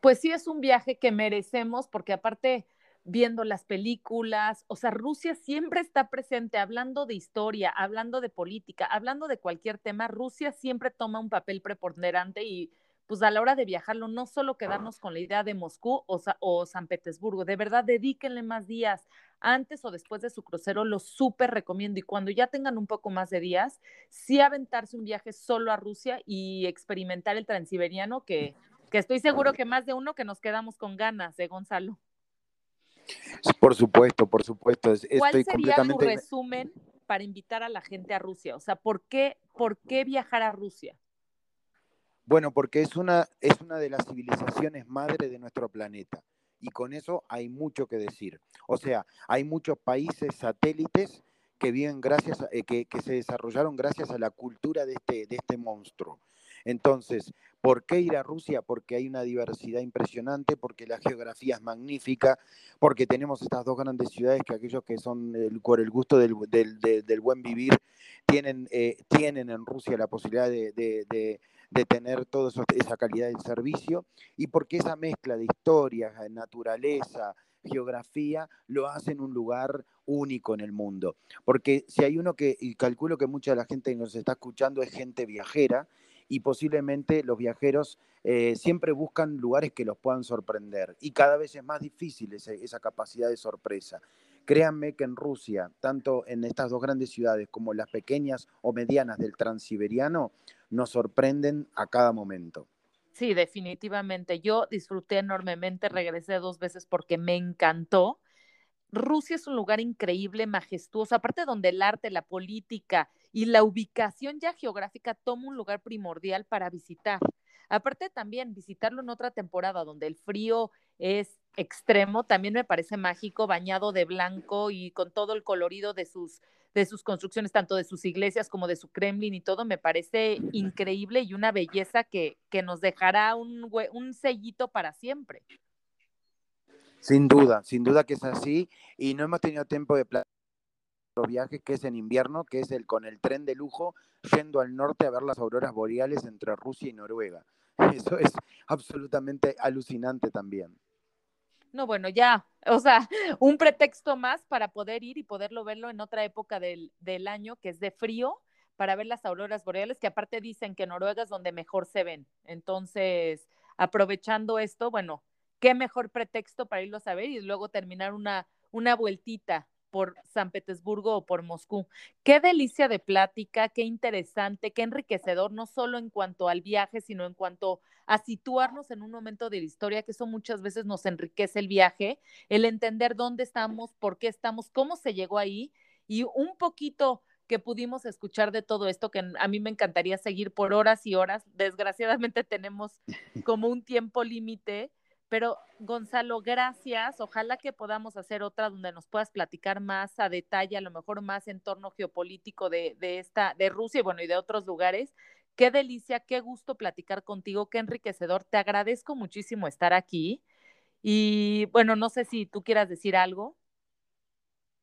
Pues sí, es un viaje que merecemos, porque aparte viendo las películas, o sea, Rusia siempre está presente hablando de historia, hablando de política, hablando de cualquier tema, Rusia siempre toma un papel preponderante y pues a la hora de viajarlo, no solo quedarnos con la idea de Moscú o, o San Petersburgo, de verdad dedíquenle más días antes o después de su crucero, lo súper recomiendo y cuando ya tengan un poco más de días, sí aventarse un viaje solo a Rusia y experimentar el transiberiano que, que estoy seguro que más de uno que nos quedamos con ganas, de ¿eh, Gonzalo? Por supuesto, por supuesto. ¿Cuál sería tu resumen para invitar a la gente a Rusia? O sea, ¿por qué, por qué viajar a Rusia? Bueno, porque es una, es una de las civilizaciones madre de nuestro planeta. Y con eso hay mucho que decir. O sea, hay muchos países satélites que viven gracias, eh, que, que, se desarrollaron gracias a la cultura de este, de este monstruo. Entonces, ¿por qué ir a Rusia? Porque hay una diversidad impresionante, porque la geografía es magnífica, porque tenemos estas dos grandes ciudades que aquellos que son por el gusto del, buen vivir tienen, eh, tienen en Rusia la posibilidad de, tener toda esa calidad de servicio y porque esa mezcla de historia, naturaleza, geografía lo hace en un lugar único en el mundo. Porque si hay uno que, y calculo que mucha de la gente que nos está escuchando es gente viajera, y posiblemente los viajeros eh, siempre buscan lugares que los puedan sorprender y cada vez es más difícil esa capacidad de sorpresa. Créanme que en Rusia, tanto en estas dos grandes ciudades como las pequeñas o medianas del transiberiano, nos sorprenden a cada momento. Sí, definitivamente. Yo disfruté enormemente, regresé dos veces porque me encantó. Rusia es un lugar increíble, majestuoso, aparte donde el arte, la política y la ubicación ya geográfica toma un lugar primordial para visitar. Aparte también visitarlo en otra temporada donde el frío es extremo, también me parece mágico, bañado de blanco y con todo el colorido de sus de sus construcciones, tanto de sus iglesias como de su Kremlin y todo, me parece increíble y una belleza que, que nos dejará un, un sellito para siempre. Sin duda, sin duda que es así. Y no hemos tenido tiempo de platicar viaje que es en invierno, que es el con el tren de lujo yendo al norte a ver las auroras boreales entre Rusia y Noruega. Eso es absolutamente alucinante también. No, bueno, ya, o sea, un pretexto más para poder ir y poderlo verlo en otra época del, del año que es de frío para ver las auroras boreales, que aparte dicen que Noruega es donde mejor se ven. Entonces, aprovechando esto, bueno, qué mejor pretexto para irlo a ver y luego terminar una, una vueltita por San Petersburgo o por Moscú. Qué delicia de plática, qué interesante, qué enriquecedor, no solo en cuanto al viaje, sino en cuanto a situarnos en un momento de la historia, que eso muchas veces nos enriquece el viaje, el entender dónde estamos, por qué estamos, cómo se llegó ahí y un poquito que pudimos escuchar de todo esto, que a mí me encantaría seguir por horas y horas. Desgraciadamente tenemos como un tiempo límite, pero Gonzalo, gracias. Ojalá que podamos hacer otra donde nos puedas platicar más a detalle, a lo mejor más en torno geopolítico de, de esta, de Rusia y bueno, y de otros lugares. Qué delicia, qué gusto platicar contigo, qué enriquecedor. Te agradezco muchísimo estar aquí. Y bueno, no sé si tú quieras decir algo.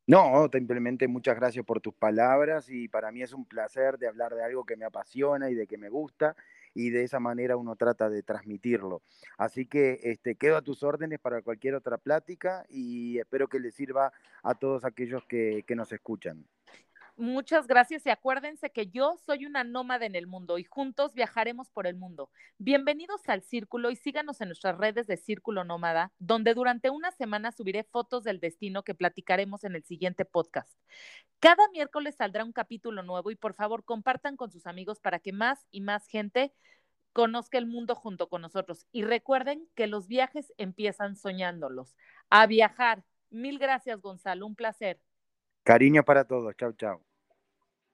No, simplemente muchas gracias por tus palabras y para mí es un placer de hablar de algo que me apasiona y de que me gusta y de esa manera uno trata de transmitirlo. Así que este, quedo a tus órdenes para cualquier otra plática y espero que les sirva a todos aquellos que, que nos escuchan. Muchas gracias y acuérdense que yo soy una nómada en el mundo y juntos viajaremos por el mundo. Bienvenidos al Círculo y síganos en nuestras redes de Círculo Nómada, donde durante una semana subiré fotos del destino que platicaremos en el siguiente podcast. Cada miércoles saldrá un capítulo nuevo y por favor compartan con sus amigos para que más y más gente conozca el mundo junto con nosotros. Y recuerden que los viajes empiezan soñándolos. A viajar. Mil gracias, Gonzalo. Un placer. Cariño para todos. Chao, chao.